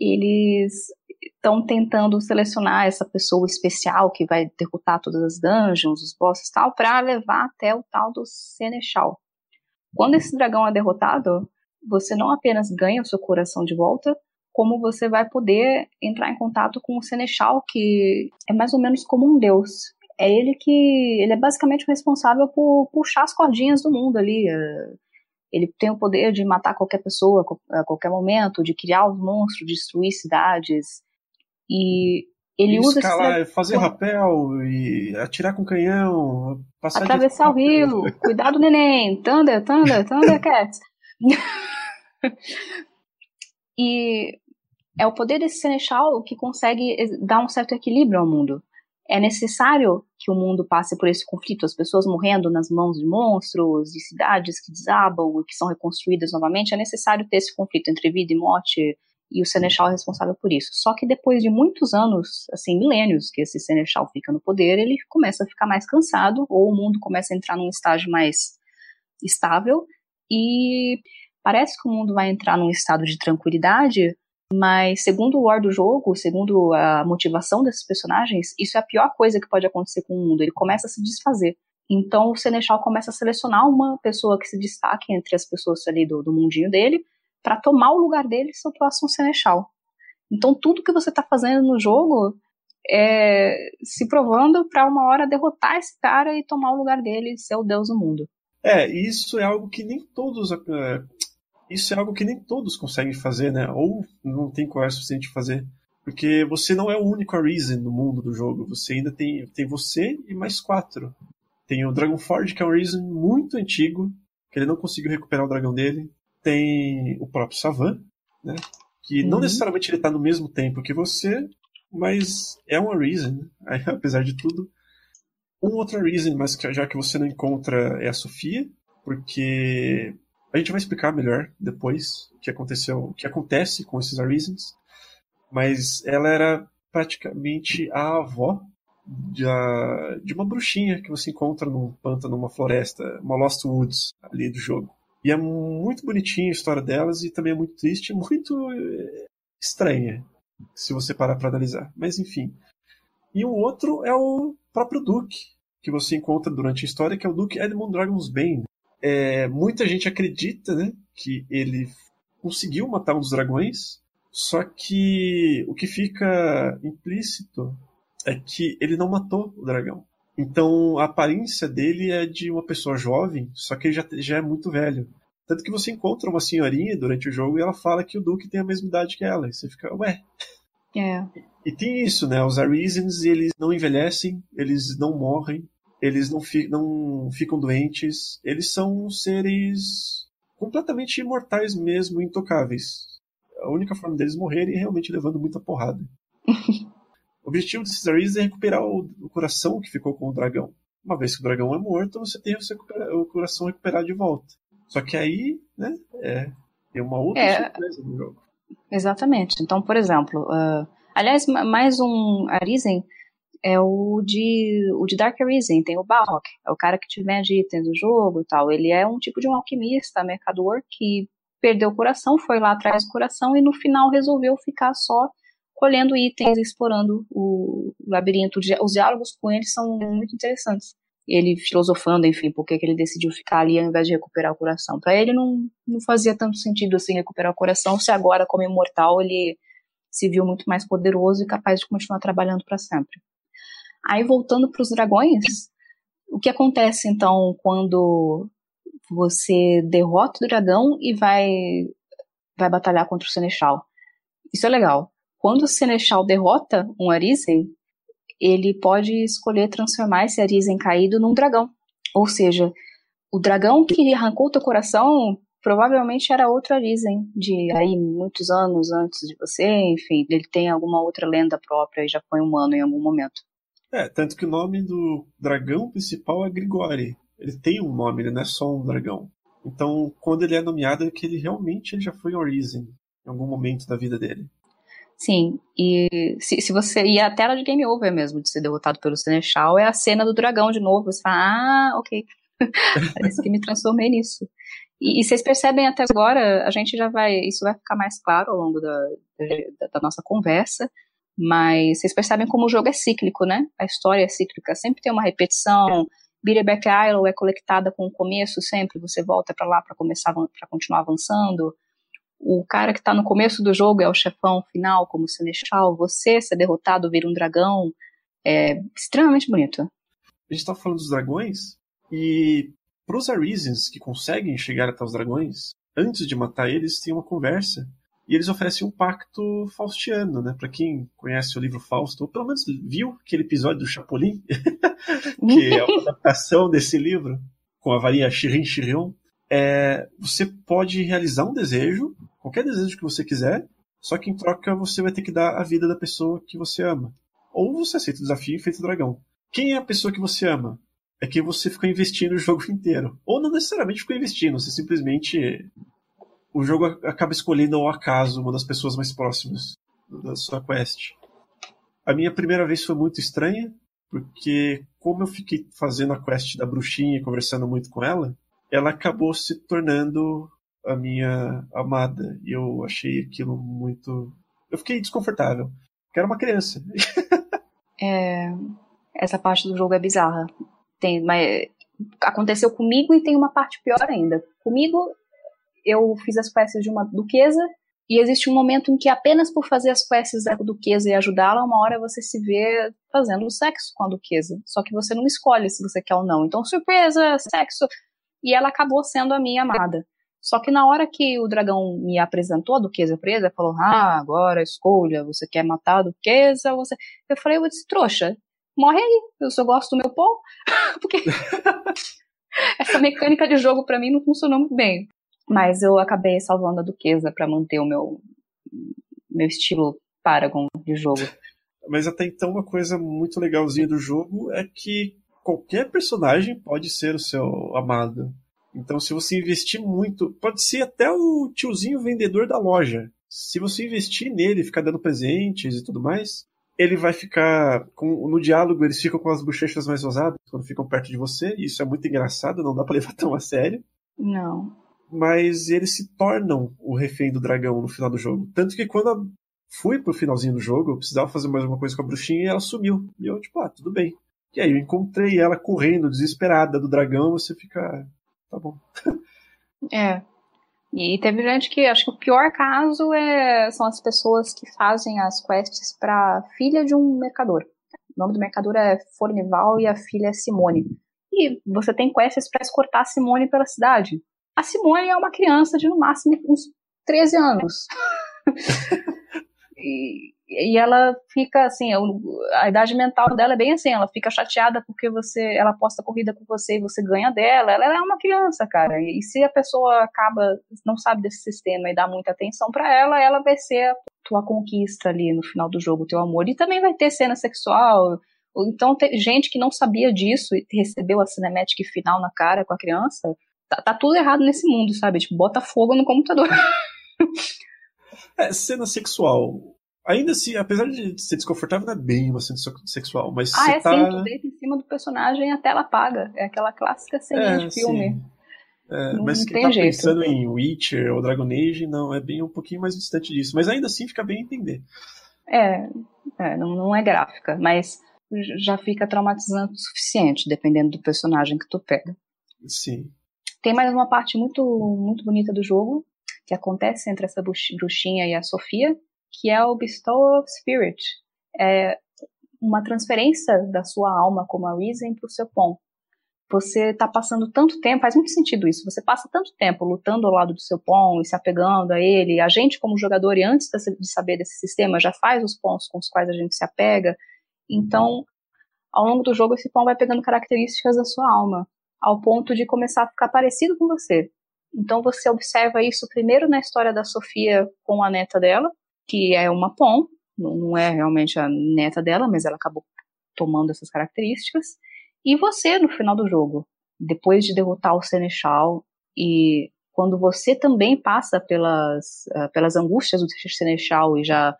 Eles estão tentando selecionar essa pessoa especial que vai derrotar todas as dungeons, os bosses e tal, para levar até o tal do Seneschal. Quando esse dragão é derrotado, você não apenas ganha o seu coração de volta, como você vai poder entrar em contato com o Seneschal, que é mais ou menos como um deus. É ele que. Ele é basicamente o responsável por puxar as cordinhas do mundo ali. É, ele tem o poder de matar qualquer pessoa a qualquer momento, de criar os monstros, destruir cidades. E ele usa escalar, esse... fazer rapel e atirar com canhão, passar atravessar de... o rio, cuidar do neném, Thunder, Thunder, Thundercats. e é o poder desse Seneschal que consegue dar um certo equilíbrio ao mundo. É necessário que o mundo passe por esse conflito, as pessoas morrendo nas mãos de monstros, de cidades que desabam e que são reconstruídas novamente. É necessário ter esse conflito entre vida e morte, e o Seneschal é responsável por isso. Só que depois de muitos anos, assim, milênios, que esse Seneschal fica no poder, ele começa a ficar mais cansado, ou o mundo começa a entrar num estágio mais estável, e parece que o mundo vai entrar num estado de tranquilidade, mas segundo o lore do jogo, segundo a motivação desses personagens, isso é a pior coisa que pode acontecer com o mundo, ele começa a se desfazer. Então o Seneschal começa a selecionar uma pessoa que se destaque entre as pessoas ali do, do mundinho dele, para tomar o lugar dele seu próximo Seneschal. Então tudo que você está fazendo no jogo é se provando para uma hora derrotar esse cara e tomar o lugar dele e ser o deus do mundo. É, isso é algo que nem todos. É, isso é algo que nem todos conseguem fazer, né? Ou não tem coragem suficiente de fazer. Porque você não é o único Arisen no mundo do jogo. Você ainda tem, tem você e mais quatro. Tem o Dragonforge, que é um Arisen muito antigo, que ele não conseguiu recuperar o dragão dele tem o próprio Savan, né? Que uhum. não necessariamente ele está no mesmo tempo que você, mas é uma reason, né? apesar de tudo. Um outro reason, mas já que você não encontra, é a Sofia, porque a gente vai explicar melhor depois o que aconteceu, o que acontece com esses reasons. Mas ela era praticamente a avó de, a, de uma bruxinha que você encontra num pântano, numa floresta, uma Lost Woods ali do jogo. E é muito bonitinha a história delas e também é muito triste, muito eh, estranha, se você parar para analisar. Mas enfim. E o outro é o próprio Duke, que você encontra durante a história, que é o Duke Edmund Dragonsbane. É, muita gente acredita né, que ele conseguiu matar um dos dragões, só que o que fica implícito é que ele não matou o dragão. Então a aparência dele é de uma pessoa jovem, só que ele já, já é muito velho. Tanto que você encontra uma senhorinha durante o jogo e ela fala que o Duke tem a mesma idade que ela. E você fica, ué. É. E, e tem isso, né? Os Arisens, eles não envelhecem, eles não morrem, eles não, fi não ficam doentes, eles são seres completamente imortais mesmo, intocáveis. A única forma deles morrerem é realmente levando muita porrada. O objetivo desses Ares é recuperar o, o, coração que ficou com o dragão. Uma vez que o dragão é morto, você tem o, o coração recuperado de volta. Só que aí, né, é, tem uma outra é, surpresa no jogo. Exatamente. Então, por exemplo, uh, aliás, mais um Arisen é o de, o de Dark Arisen, tem o Balrog, é o cara que te vende itens do jogo e tal. Ele é um tipo de um alquimista, mercador, que perdeu o coração, foi lá atrás do coração e no final resolveu ficar só colhendo itens, explorando o labirinto. Os diálogos com ele são muito interessantes. Ele filosofando, enfim, por que ele decidiu ficar ali ao invés de recuperar o coração. Para ele não, não fazia tanto sentido assim recuperar o coração, se agora, como imortal, ele se viu muito mais poderoso e capaz de continuar trabalhando para sempre. Aí, voltando para os dragões, o que acontece então quando você derrota o dragão e vai, vai batalhar contra o Seneschal? Isso é legal. Quando o Seneschal derrota um Arisen, ele pode escolher transformar esse Arisen caído num dragão. Ou seja, o dragão que arrancou teu coração provavelmente era outro Arisen, de aí muitos anos antes de você, enfim, ele tem alguma outra lenda própria e já foi humano em algum momento. É, tanto que o nome do dragão principal é Grigori. Ele tem um nome, ele não é só um dragão. Então, quando ele é nomeado, é que ele realmente ele já foi Arisen em algum momento da vida dele. Sim, e se, se você. E a tela de game over mesmo, de ser derrotado pelo Seneschal, é a cena do dragão de novo. Você fala, ah, ok. Parece que me transformei nisso. E, e, vocês percebem até agora, a gente já vai. Isso vai ficar mais claro ao longo da, da, da nossa conversa. Mas vocês percebem como o jogo é cíclico, né? A história é cíclica. Sempre tem uma repetição. Beatback Isle é colectada com o começo sempre. Você volta para lá para começar, para continuar avançando o cara que está no começo do jogo é o chefão final, como Seneschal, você ser derrotado, vira um dragão, é extremamente bonito. A gente está falando dos dragões, e para os Arisians que conseguem chegar até os dragões, antes de matar eles, tem uma conversa. E eles oferecem um pacto faustiano, né? Para quem conhece o livro Fausto, ou pelo menos viu aquele episódio do Chapolin, que é uma adaptação desse livro, com a varinha Chirin Chirion, é, você pode realizar um desejo qualquer desejo que você quiser, só que em troca você vai ter que dar a vida da pessoa que você ama. Ou você aceita o desafio e feito dragão. Quem é a pessoa que você ama? É que você ficou investindo o jogo inteiro. Ou não necessariamente ficou investindo, você simplesmente o jogo acaba escolhendo ao acaso uma das pessoas mais próximas da sua quest. A minha primeira vez foi muito estranha, porque como eu fiquei fazendo a quest da bruxinha e conversando muito com ela, ela acabou se tornando a minha amada. E eu achei aquilo muito. Eu fiquei desconfortável. Porque era uma criança. é... Essa parte do jogo é bizarra. Tem, mas aconteceu comigo e tem uma parte pior ainda. Comigo, eu fiz as quests de uma duquesa e existe um momento em que apenas por fazer as quests da duquesa e ajudá-la, uma hora você se vê fazendo sexo com a duquesa. Só que você não escolhe se você quer ou não. Então, surpresa, sexo. E ela acabou sendo a minha amada. Só que na hora que o dragão me apresentou a duquesa presa, falou: Ah, agora escolha, você quer matar a duquesa? Você... Eu falei: Eu disse, trouxa, morre aí, eu só gosto do meu pão. Porque essa mecânica de jogo para mim não funcionou muito bem. Mas eu acabei salvando a duquesa para manter o meu, meu estilo Paragon de jogo. Mas até então, uma coisa muito legalzinha do jogo é que qualquer personagem pode ser o seu amado. Então, se você investir muito, pode ser até o tiozinho vendedor da loja. Se você investir nele, ficar dando presentes e tudo mais, ele vai ficar com, no diálogo eles ficam com as bochechas mais ousadas quando ficam perto de você. E isso é muito engraçado, não dá para levar tão a sério. Não mas eles se tornam o refém do dragão no final do jogo. Tanto que quando eu fui pro finalzinho do jogo, eu precisava fazer mais uma coisa com a bruxinha e ela sumiu. E eu, tipo, ah, tudo bem. E aí eu encontrei ela correndo, desesperada do dragão, você fica. Ah, tá bom. É. E teve gente que. Acho que o pior caso é, são as pessoas que fazem as quests pra filha de um mercador. O nome do mercador é Fornival e a filha é Simone. E você tem quests pra escortar a Simone pela cidade. A Simone é uma criança de no máximo uns 13 anos. e, e ela fica assim, a idade mental dela é bem assim, ela fica chateada porque você, ela posta corrida com você e você ganha dela. Ela é uma criança, cara. E se a pessoa acaba não sabe desse sistema e dá muita atenção para ela, ela vai ser a tua conquista ali no final do jogo, teu amor. E também vai ter cena sexual. Então, tem gente que não sabia disso e recebeu a cinemática final na cara com a criança, tá, tá tudo errado nesse mundo, sabe? Tipo, bota fogo no computador. é, cena sexual. Ainda assim, apesar de ser desconfortável, não é bem uma cena sexual, mas Ah, é tá... sim, tu deita em cima do personagem a tela apaga. É aquela clássica cena é, de filme. É, não, mas quem tá jeito. pensando em Witcher ou Dragon Age, não, é bem um pouquinho mais distante disso. Mas ainda assim fica bem entender. É, é não, não é gráfica, mas já fica traumatizante o suficiente, dependendo do personagem que tu pega. Sim. Tem mais uma parte muito, muito bonita do jogo, que acontece entre essa bruxinha e a Sofia, que é o Bestow of Spirit. É uma transferência da sua alma como a Reason para o seu Pon. Você está passando tanto tempo, faz muito sentido isso, você passa tanto tempo lutando ao lado do seu Pon e se apegando a ele. A gente, como jogador, e antes de saber desse sistema, já faz os Pons com os quais a gente se apega. Então, ao longo do jogo, esse Pon vai pegando características da sua alma ao ponto de começar a ficar parecido com você. Então você observa isso primeiro na história da Sofia com a neta dela, que é uma Pom, não é realmente a neta dela, mas ela acabou tomando essas características. E você no final do jogo, depois de derrotar o Seneschal e quando você também passa pelas, uh, pelas angústias do Seneschal e já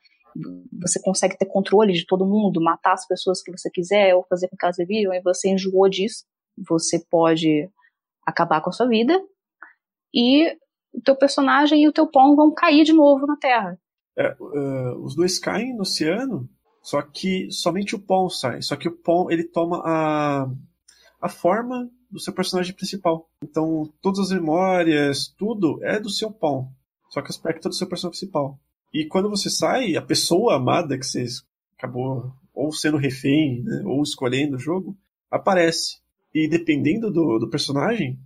você consegue ter controle de todo mundo, matar as pessoas que você quiser ou fazer com que elas revivam, e você enjoou disso, você pode acabar com a sua vida e o teu personagem e o teu pão vão cair de novo na Terra. É, uh, os dois caem no oceano, só que somente o pão sai. Só que o pão ele toma a, a forma do seu personagem principal. Então todas as memórias, tudo é do seu pão. Só que o aspecto é do seu personagem principal. E quando você sai, a pessoa amada que você acabou ou sendo refém, né, ou escolhendo o jogo, aparece. E dependendo do, do personagem,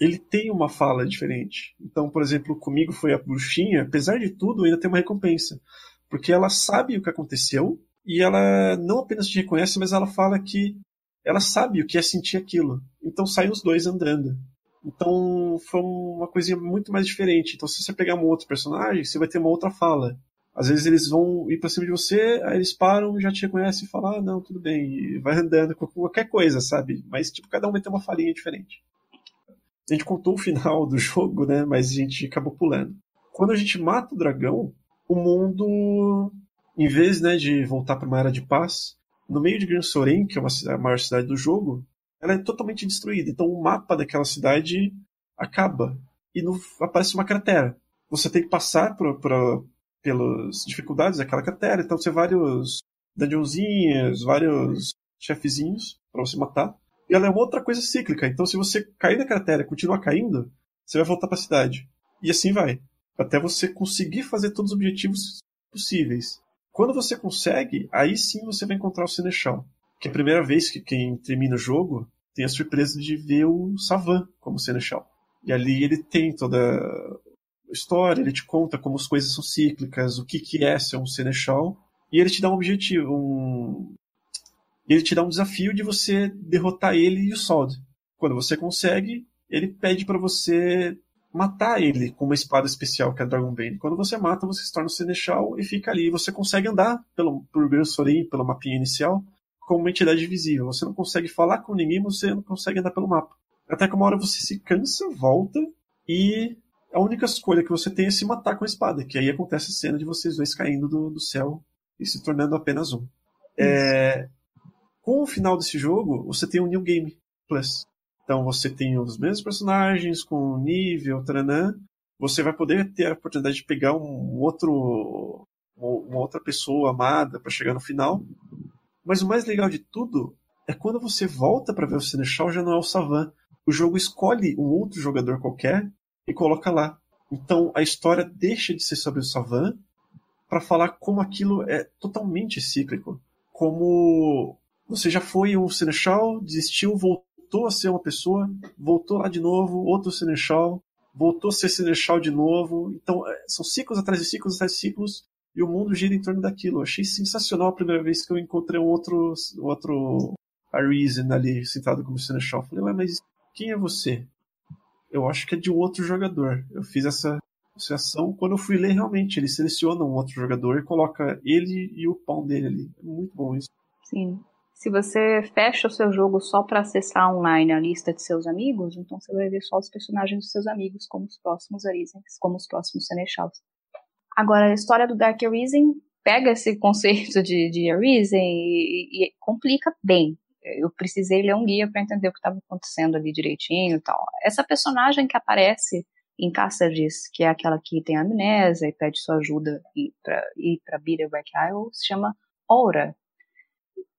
ele tem uma fala diferente. Então, por exemplo, comigo foi a bruxinha, apesar de tudo, ainda tem uma recompensa. Porque ela sabe o que aconteceu e ela não apenas te reconhece, mas ela fala que ela sabe o que é sentir aquilo. Então saem os dois andando. Então foi uma coisinha muito mais diferente. Então se você pegar um outro personagem, você vai ter uma outra fala. Às vezes eles vão ir pra cima de você, aí eles param, já te reconhecem e falam, ah, não, tudo bem, e vai andando com qualquer coisa, sabe? Mas, tipo, cada um vai ter uma falinha diferente. A gente contou o final do jogo, né? Mas a gente acabou pulando. quando a gente mata o dragão, o mundo, em vez né, de voltar para uma era de paz, no meio de Gran Soren, que é uma, a maior cidade do jogo, ela é totalmente destruída. Então o mapa daquela cidade acaba e no, aparece uma cratera. Você tem que passar por, por, pelas dificuldades daquela cratera. Então você vários dungeonzinhos, vários chefezinhos para você matar. E ela é uma outra coisa cíclica. Então se você cair na cratera e continuar caindo, você vai voltar para a cidade. E assim vai. Até você conseguir fazer todos os objetivos possíveis. Quando você consegue, aí sim você vai encontrar o Seneschal. Que é a primeira vez que quem termina o jogo tem a surpresa de ver o Savan como Seneschal. E ali ele tem toda história, ele te conta como as coisas são cíclicas, o que, que é ser um Seneschal, e ele te dá um objetivo, um... ele te dá um desafio de você derrotar ele e o Sod. Quando você consegue, ele pede para você matar ele com uma espada especial que é a Dragon Bane. Quando você mata, você se torna o Seneschal e fica ali. Você consegue andar pelo, pelo Gran Sorin, pela mapinha inicial, como uma entidade visível. Você não consegue falar com ninguém, você não consegue andar pelo mapa. Até que uma hora você se cansa, volta e a única escolha que você tem é se matar com a espada, que aí acontece a cena de vocês dois caindo do, do céu e se tornando apenas um. É, com o final desse jogo, você tem um New Game Plus. Então você tem os mesmos personagens, com nível, taranã. Você vai poder ter a oportunidade de pegar um outro, uma outra pessoa amada para chegar no final. Mas o mais legal de tudo é quando você volta para ver o Seneschal, já não é o Savan. O jogo escolhe um outro jogador qualquer e coloca lá. Então a história deixa de ser sobre o Savan para falar como aquilo é totalmente cíclico. Como você já foi um Seneschal, desistiu, voltou a ser uma pessoa, voltou lá de novo, outro Seneschal, voltou a ser Seneschal de novo. Então, é, são ciclos atrás de ciclos atrás de ciclos, e o mundo gira em torno daquilo. Eu achei sensacional a primeira vez que eu encontrei um outro, outro Arisen ali, sentado como Seneschal. Falei, ué, mas quem é você? Eu acho que é de outro jogador. Eu fiz essa associação. Quando eu fui ler, realmente, ele seleciona um outro jogador e coloca ele e o pão dele ali. É muito bom isso. Sim. Se você fecha o seu jogo só para acessar online a lista de seus amigos, então você vai ver só os personagens dos seus amigos como os próximos Arisens, como os próximos Senechals. Agora, a história do Dark Arisen pega esse conceito de, de Arisen e, e, complica bem. Eu precisei ler um guia para entender o que estava acontecendo ali direitinho e tal. Essa personagem que aparece em Caçadis, que é aquela que tem amnésia e pede sua ajuda para ir para Bitterback Isle, se chama Aura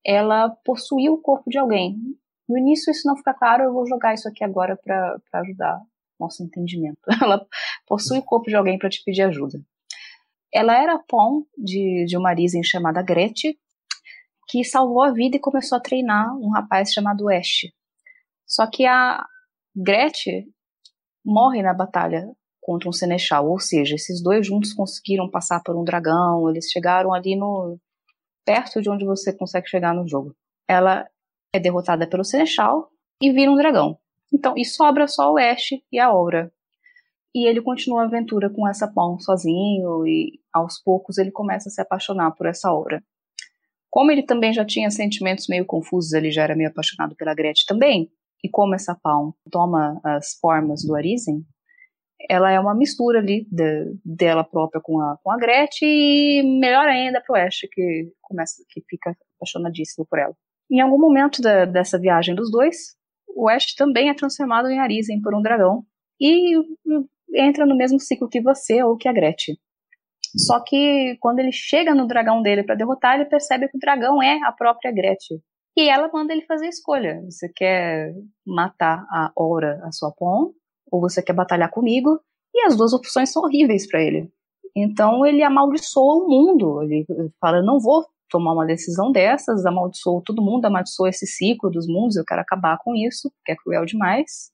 ela possuía o corpo de alguém. No início isso não fica claro, eu vou jogar isso aqui agora para ajudar nosso entendimento. Ela possui o corpo de alguém para te pedir ajuda. Ela era pom de, de uma Risen chamada Gretchen, que salvou a vida e começou a treinar um rapaz chamado Ash. Só que a Gretchen morre na batalha contra um Seneschal, ou seja, esses dois juntos conseguiram passar por um dragão, eles chegaram ali no, perto de onde você consegue chegar no jogo. Ela é derrotada pelo Seneschal e vira um dragão. Então, e sobra só o Ash e a Aura. E ele continua a aventura com essa Pão sozinho e aos poucos ele começa a se apaixonar por essa Aura. Como ele também já tinha sentimentos meio confusos, ele já era meio apaixonado pela Gretchen também, e como essa Pão toma as formas do Arisen, ela é uma mistura ali de, dela própria com a, com a Gretchen e melhor ainda pro Ash, que começa, que fica apaixonadíssimo por ela. Em algum momento da, dessa viagem dos dois, o Ash também é transformado em Arisen por um dragão e entra no mesmo ciclo que você ou que a Gretchen. Só que quando ele chega no dragão dele para derrotar, ele percebe que o dragão é a própria Gretchen. E ela manda ele fazer a escolha. Você quer matar a Aura, a sua Pom, ou você quer batalhar comigo, e as duas opções são horríveis para ele. Então ele amaldiçoa o mundo. Ele fala: não vou tomar uma decisão dessas, amaldiçoa todo mundo, amaldiçoa esse ciclo dos mundos, eu quero acabar com isso, que é cruel demais.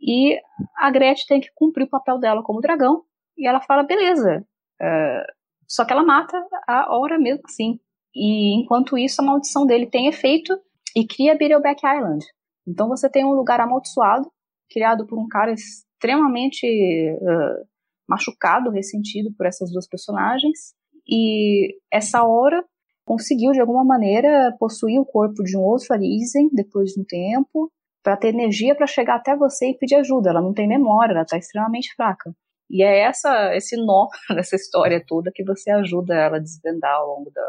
E a Gretchen tem que cumprir o papel dela como dragão, e ela fala: beleza. Uh, só que ela mata a hora mesmo assim. E enquanto isso, a maldição dele tem efeito e cria Beetleback Island. Então você tem um lugar amaldiçoado criado por um cara extremamente uh, machucado, ressentido por essas duas personagens. E essa hora conseguiu, de alguma maneira, possuir o corpo de um outro Arisen depois de um tempo, para ter energia para chegar até você e pedir ajuda. Ela não tem memória, ela está extremamente fraca. E é essa, esse nó dessa história toda que você ajuda ela a desvendar ao longo da,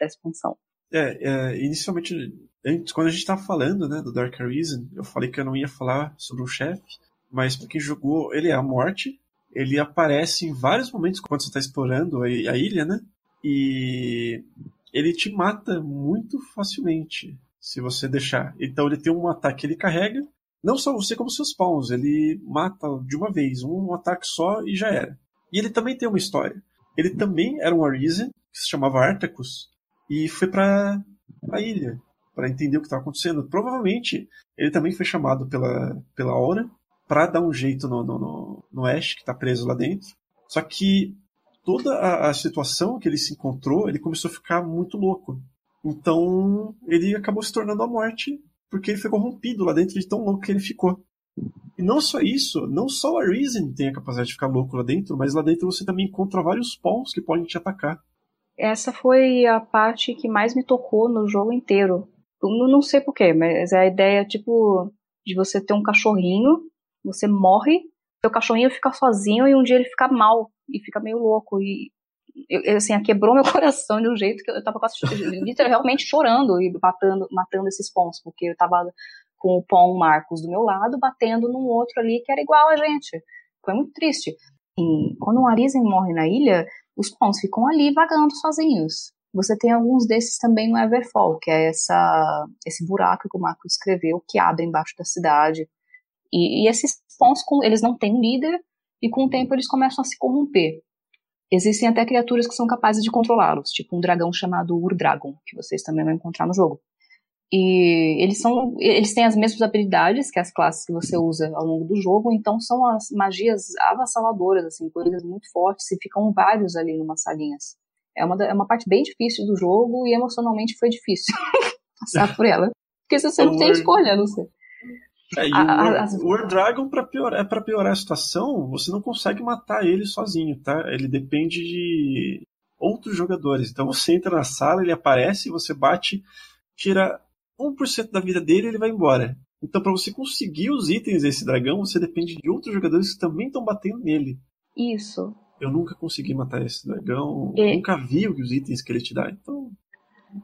da expansão. É, é, inicialmente, antes, quando a gente estava falando né, do Dark Arisen, eu falei que eu não ia falar sobre o chefe, mas para quem jogou, ele é a morte. Ele aparece em vários momentos quando você está explorando a, ilha, né? E ele te mata muito facilmente se você deixar. Então ele tem um ataque que ele carrega, não só você como seus pawns, ele mata de uma vez, um ataque só e já era. E ele também tem uma história. Ele também era um Arisen, que se chamava Artacus, e foi para a ilha para entender o que estava acontecendo. Provavelmente ele também foi chamado pela, pela Aura para dar um jeito no, no, no, no Ash, que está preso lá dentro. Só que toda a, a, situação que ele se encontrou, ele começou a ficar muito louco. Então ele acabou se tornando a morte, porque ele foi corrompido lá dentro de tão louco que ele ficou. E não só isso, não só a Reason tem a capacidade de ficar louco lá dentro, mas lá dentro você também encontra vários pawns que podem te atacar. Essa foi a parte que mais me tocou no jogo inteiro. Eu não sei porquê, mas a ideia, tipo, de você ter um cachorrinho, você morre, seu cachorrinho fica sozinho e um dia ele fica mal e fica meio louco. E, eu, assim, quebrou meu coração de um jeito que eu tava quase, literalmente chorando e matando, matando esses pontos, porque eu tava com o Pão Marcos do meu lado, batendo num outro ali que era igual a gente. Foi muito triste. E quando um Arisen morre na ilha, os pawns ficam ali vagando sozinhos. Você tem alguns desses também no Everfall, que é essa, esse buraco que o Marco descreveu, que abre embaixo da cidade. E, e esses pawns, eles não têm líder, e com o tempo eles começam a se corromper. Existem até criaturas que são capazes de controlá-los, tipo um dragão chamado Ur-Dragon, que vocês também vão encontrar no jogo. E eles são, eles têm as mesmas habilidades que as classes que você usa ao longo do jogo, então são as magias avassaladoras, assim, coisas muito fortes, e ficam vários ali numa salinhas. É uma, é uma parte bem difícil do jogo e emocionalmente foi difícil passar por ela. Porque você sempre tem escolha, não sei. É, e a, o, War, Dragon, pra piorar, pra piorar a situação, você não consegue matar ele sozinho, tá? Ele depende de outros jogadores. Então você entra na sala, ele aparece, você bate, tira 1% da vida dele ele vai embora. Então, para você conseguir os itens desse dragão, você depende de outros jogadores que também estão batendo nele. Isso. Eu nunca consegui matar esse dragão, e... nunca vi os itens que ele te dá, então.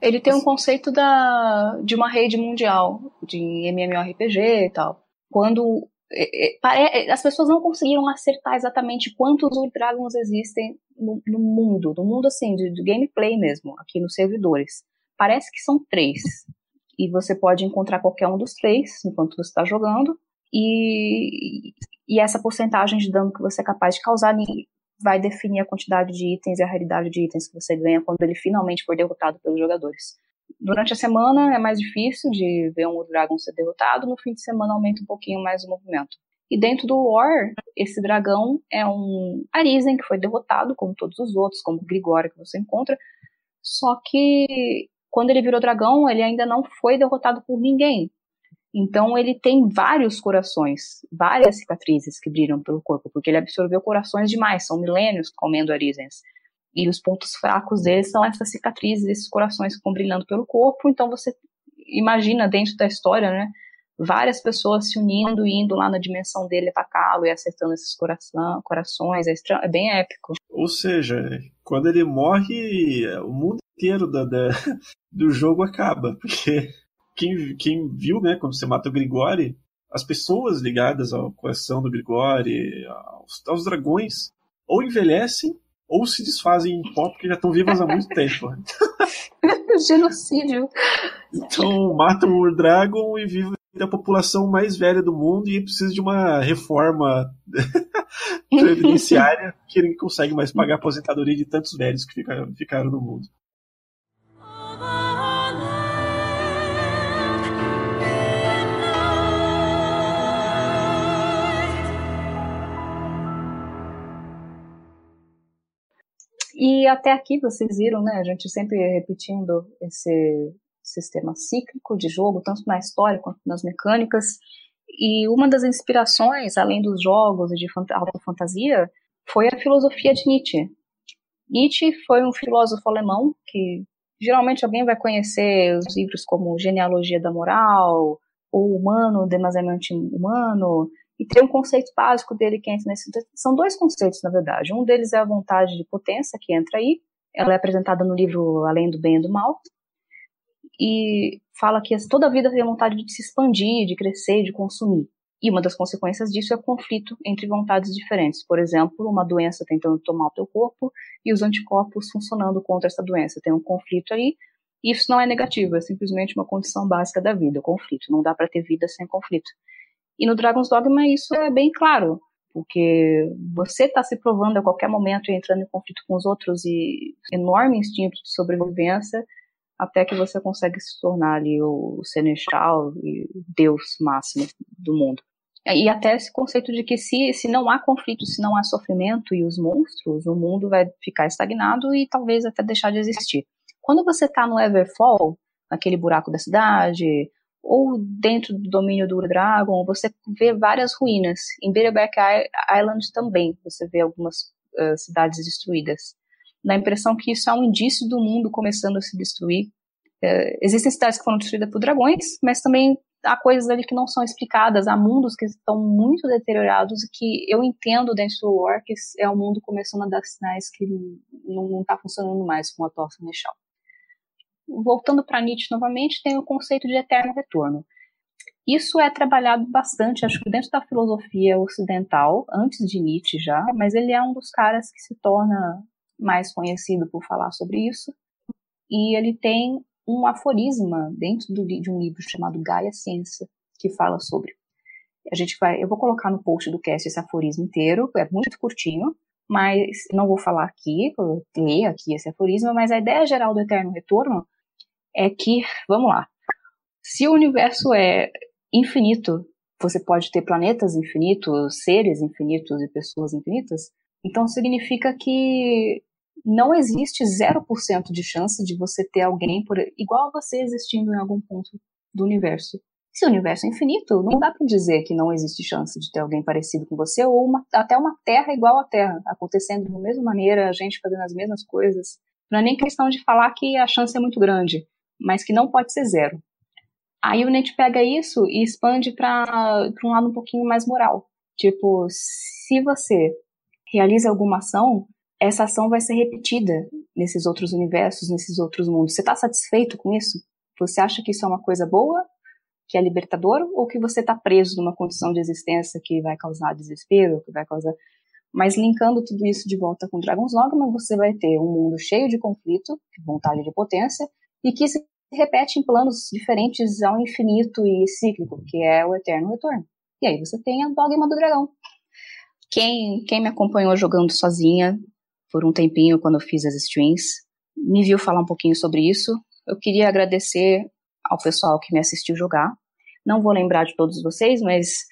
Ele tem um conceito da, de uma rede mundial, de MMORPG e tal. Quando. As pessoas não conseguiram acertar exatamente quantos Dragons existem no, no mundo, no mundo assim, de, de gameplay mesmo, aqui nos servidores. Parece que são três e você pode encontrar qualquer um dos três enquanto você está jogando, e, e essa porcentagem de dano que você é capaz de causar vai definir a quantidade de itens e a raridade de itens que você ganha quando ele finalmente for derrotado pelos jogadores. Durante a semana é mais difícil de ver um dragão ser derrotado, no fim de semana aumenta um pouquinho mais o movimento. E dentro do lore, esse dragão é um Arisen que foi derrotado, como todos os outros, como o Grigório que você encontra, só que quando ele virou dragão, ele ainda não foi derrotado por ninguém. Então ele tem vários corações, várias cicatrizes que brilham pelo corpo, porque ele absorveu corações demais, são milênios comendo Arisens. E os pontos fracos dele são essas cicatrizes, esses corações que estão brilhando pelo corpo. Então você imagina dentro da história, né? Várias pessoas se unindo e indo lá na dimensão dele atacá-lo e acertando esses coração, corações. É, é bem épico. Ou seja, quando ele morre, o mundo inteiro da, da, do jogo acaba, porque quem, quem viu, né, quando você mata o Grigori, as pessoas ligadas ao coração do Grigori, aos, aos dragões, ou envelhecem ou se desfazem em pó porque já estão vivas há muito tempo. Genocídio. Então matam o Dragon e vive a população mais velha do mundo e precisa de uma reforma previdenciária que ele consegue mais pagar a aposentadoria de tantos velhos que ficaram, ficaram no mundo. E até aqui vocês viram, né? A gente sempre repetindo esse sistema cíclico de jogo, tanto na história quanto nas mecânicas. E uma das inspirações, além dos jogos de alta fantasia, foi a filosofia de Nietzsche. Nietzsche foi um filósofo alemão que geralmente alguém vai conhecer os livros como Genealogia da Moral, ou Humano, Demasiadamente Humano, E tem um conceito básico dele que entra nesse. São dois conceitos, na verdade. Um deles é a vontade de potência, que entra aí. Ela é apresentada no livro Além do Bem e do Mal. E fala que toda a vida tem a vontade de se expandir, de crescer, de consumir. E uma das consequências disso é o conflito entre vontades diferentes. Por exemplo, uma doença tentando tomar o teu corpo e os anticorpos funcionando contra essa doença. Tem um conflito aí. E isso não é negativo, é simplesmente uma condição básica da vida, o conflito. Não dá para ter vida sem conflito. E no Dragon's Dogma isso é bem claro, porque você está se provando a qualquer momento e entrando em conflito com os outros e enorme instinto de sobrevivência até que você consegue se tornar ali o Seneschal e Deus máximo do mundo. E até esse conceito de que se, se não há conflito, se não há sofrimento e os monstros, o mundo vai ficar estagnado e talvez até deixar de existir. Quando você está no Everfall, naquele buraco da cidade, ou dentro do domínio do Dragon, você vê várias ruínas. Em Bareback Island também você vê algumas uh, cidades destruídas. Dá a impressão que isso é um indício do mundo começando a se destruir. Uh, existem cidades que foram destruídas por dragões, mas também há coisas ali que não são explicadas, há mundos que estão muito deteriorados e que eu entendo dentro do lore que é um mundo começando a dar sinais que não está funcionando mais com a Torsa Nechal voltando para Nietzsche novamente, tem o conceito de eterno retorno. Isso é trabalhado bastante, acho que dentro da filosofia ocidental, antes de Nietzsche já, mas ele é um dos caras que se torna mais conhecido por falar sobre isso. E ele tem um aforisma dentro do, de um livro chamado Gaia Ciência, que fala sobre. A gente vai, eu vou colocar no post do cast esse aforismo inteiro, é muito curtinho, mas não vou falar aqui, ler aqui esse aforismo, mas a ideia geral do eterno retorno é que, vamos lá, se o universo é infinito, você pode ter planetas infinitos, seres infinitos e pessoas infinitas, então significa que não existe 0% de chance de você ter alguém por, igual a você existindo em algum ponto do universo. Se o universo é infinito, não dá para dizer que não existe chance de ter alguém parecido com você ou uma, até uma Terra igual à Terra, acontecendo da mesma maneira, a gente fazendo as mesmas coisas. Não é nem questão de falar que a chance é muito grande mas que não pode ser zero. Aí o Net pega isso e expande para um lado um pouquinho mais moral. Tipo, se você realiza alguma ação, essa ação vai ser repetida nesses outros universos, nesses outros mundos. Você está satisfeito com isso? Você acha que isso é uma coisa boa, que é libertador, ou que você está preso numa condição de existência que vai causar desespero, que vai causar. Mas linkando tudo isso de volta com Dragon's Dogma, você vai ter um mundo cheio de conflito, vontade de potência, e que se repete em planos diferentes ao infinito e cíclico, que é o eterno retorno. E aí você tem a Dogma do Dragão. Quem, quem me acompanhou jogando sozinha por um tempinho quando eu fiz as streams, me viu falar um pouquinho sobre isso. Eu queria agradecer ao pessoal que me assistiu jogar. Não vou lembrar de todos vocês, mas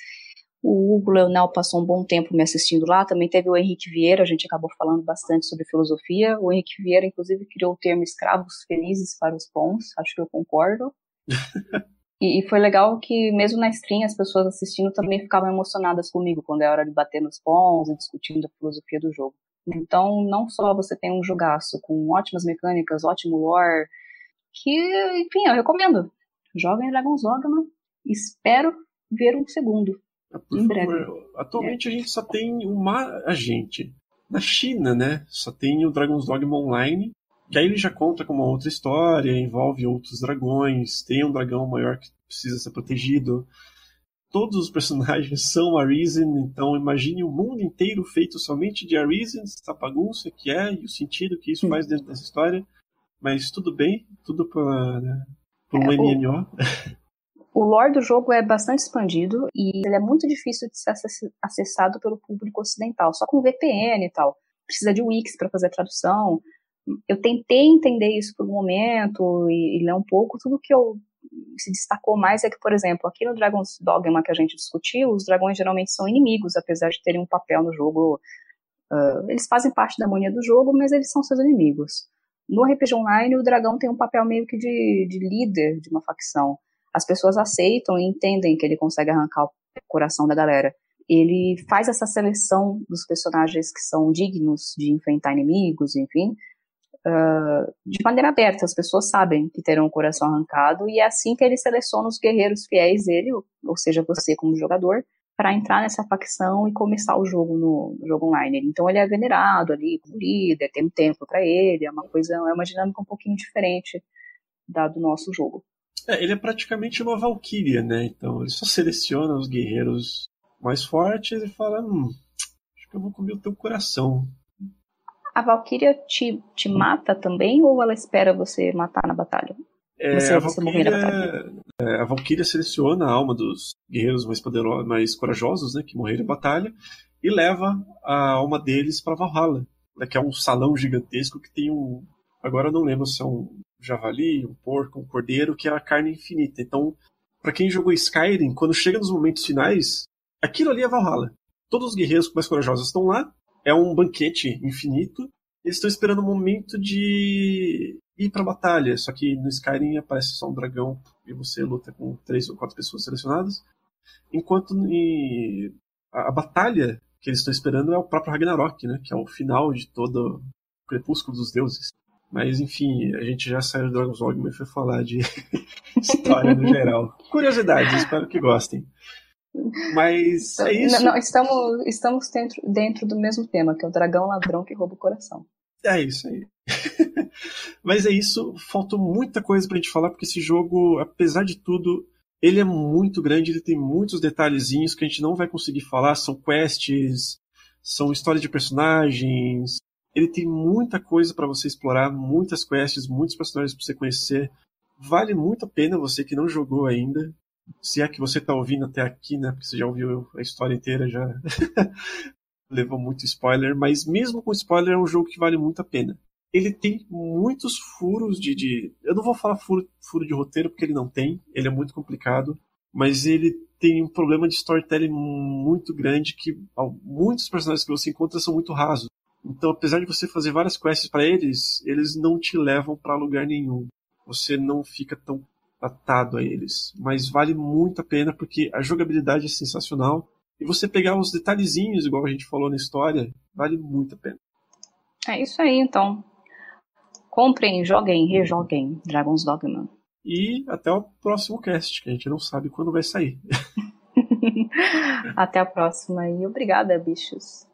o Hugo Leonel passou um bom tempo me assistindo lá. Também teve o Henrique Vieira, a gente acabou falando bastante sobre filosofia. O Henrique Vieira, inclusive, criou o termo escravos felizes para os bons. Acho que eu concordo. e, e, foi legal que, mesmo na stream, as pessoas assistindo também ficavam emocionadas comigo quando é hora de bater nos bons e discutindo a filosofia do jogo. Então, não só você tem um jogaço com ótimas mecânicas, ótimo lore, que, enfim, eu recomendo. Joguem Dragon's Dogma. Espero ver um segundo. Por em breve. Favor. Atualmente é. a gente só tem uma agente. Na China, né? Só tem o Dragon's Dogma Online, que aí ele já conta com uma outra história, envolve outros dragões, tem um dragão maior que precisa ser protegido. Todos os personagens são Arisen, então imagine o mundo inteiro feito somente de Arisen, essa bagunça que é e o sentido que isso faz dentro dessa história. Mas tudo bem, tudo para né, um é, MMO. O lore do jogo é bastante expandido e ele é muito difícil de ser acessado pelo público ocidental, só com VPN e tal. Precisa de Wix para fazer a tradução. Eu tentei entender isso por um momento e, e ler um pouco. Tudo que eu se destacou mais é que, por exemplo, aqui no Dragon's Dogma que a gente discutiu, os dragões geralmente são inimigos, apesar de terem um papel no jogo. Uh, eles fazem parte da harmonia do jogo, mas eles são seus inimigos. No RPG Online, o dragão tem um papel meio que de, de líder de uma facção as pessoas aceitam e entendem que ele consegue arrancar o coração da galera. Ele faz essa seleção dos personagens que são dignos de enfrentar inimigos, enfim, uh, de maneira aberta. As pessoas sabem que terão o coração arrancado e é assim que ele seleciona os guerreiros fiéis dele, ou seja, você como jogador, para entrar nessa facção e começar o jogo no, no, jogo online. Então ele é venerado ali como líder, tem um templo para ele, é uma coisa, é uma dinâmica um pouquinho diferente da do nosso jogo. É, ele é praticamente uma valquíria, né? Então ele só seleciona os guerreiros mais fortes e fala, hum, acho que eu vou comer o teu coração. A Valkyria te, te mata também ou ela espera você matar na batalha? É, você, a, Valkyria, é, a Valkyria seleciona a alma dos guerreiros mais poderosos, mais corajosos, né, que morreram em batalha, e leva a alma deles para Valhalla, né, que é um salão gigantesco que tem um, agora eu não lembro se é um javali, um porco, um cordeiro, que é a carne infinita. Então, para quem jogou Skyrim, quando chega nos momentos finais, aquilo ali é Valhalla. Todos os guerreiros mais corajosos estão lá, é um banquete infinito, eles estão esperando o momento de ir pra batalha. Só que no Skyrim aparece só um dragão e você luta com três ou quatro pessoas selecionadas. Enquanto em... a, a, batalha que eles estão esperando é o próprio Ragnarok, né? Que é o final de todo o Crepúsculo dos Deuses. Mas enfim, a gente já saiu do Dragon's Dogma e foi falar de história no geral. Curiosidades, espero que gostem. Mas é isso. Não, estamos, estamos dentro, dentro do mesmo tema, que é o dragão ladrão que rouba o coração. É isso aí. Mas é isso, faltou muita coisa pra gente falar, porque esse jogo, apesar de tudo, ele é muito grande, ele tem muitos detalhezinhos que a gente não vai conseguir falar, são quests, são histórias de personagens. Ele tem muita coisa para você explorar, muitas quests, muitos personagens para você conhecer. Vale muito a pena você que não jogou ainda. Se é que você tá ouvindo até aqui, né? Porque você já ouviu a história inteira, já levou muito spoiler, mas mesmo com spoiler é um jogo que vale muito a pena. Ele tem muitos furos de. de eu não vou falar furo, furo de roteiro porque ele não tem, ele é muito complicado, mas ele tem um problema de storytelling muito grande que muitos personagens que você encontra são muito rasos. Então, apesar de você fazer várias quests para eles, eles não te levam para lugar nenhum. Você não fica tão atado a eles. Mas vale muito a pena porque a jogabilidade é sensacional e você pegar os detalhezinhos, igual a gente falou na história, vale muito a pena. É isso aí, então. Comprem, joguem, rejoguem Dragon's Dogma. E até o próximo cast, que a gente não sabe quando vai sair. até a próxima e obrigada, bichos.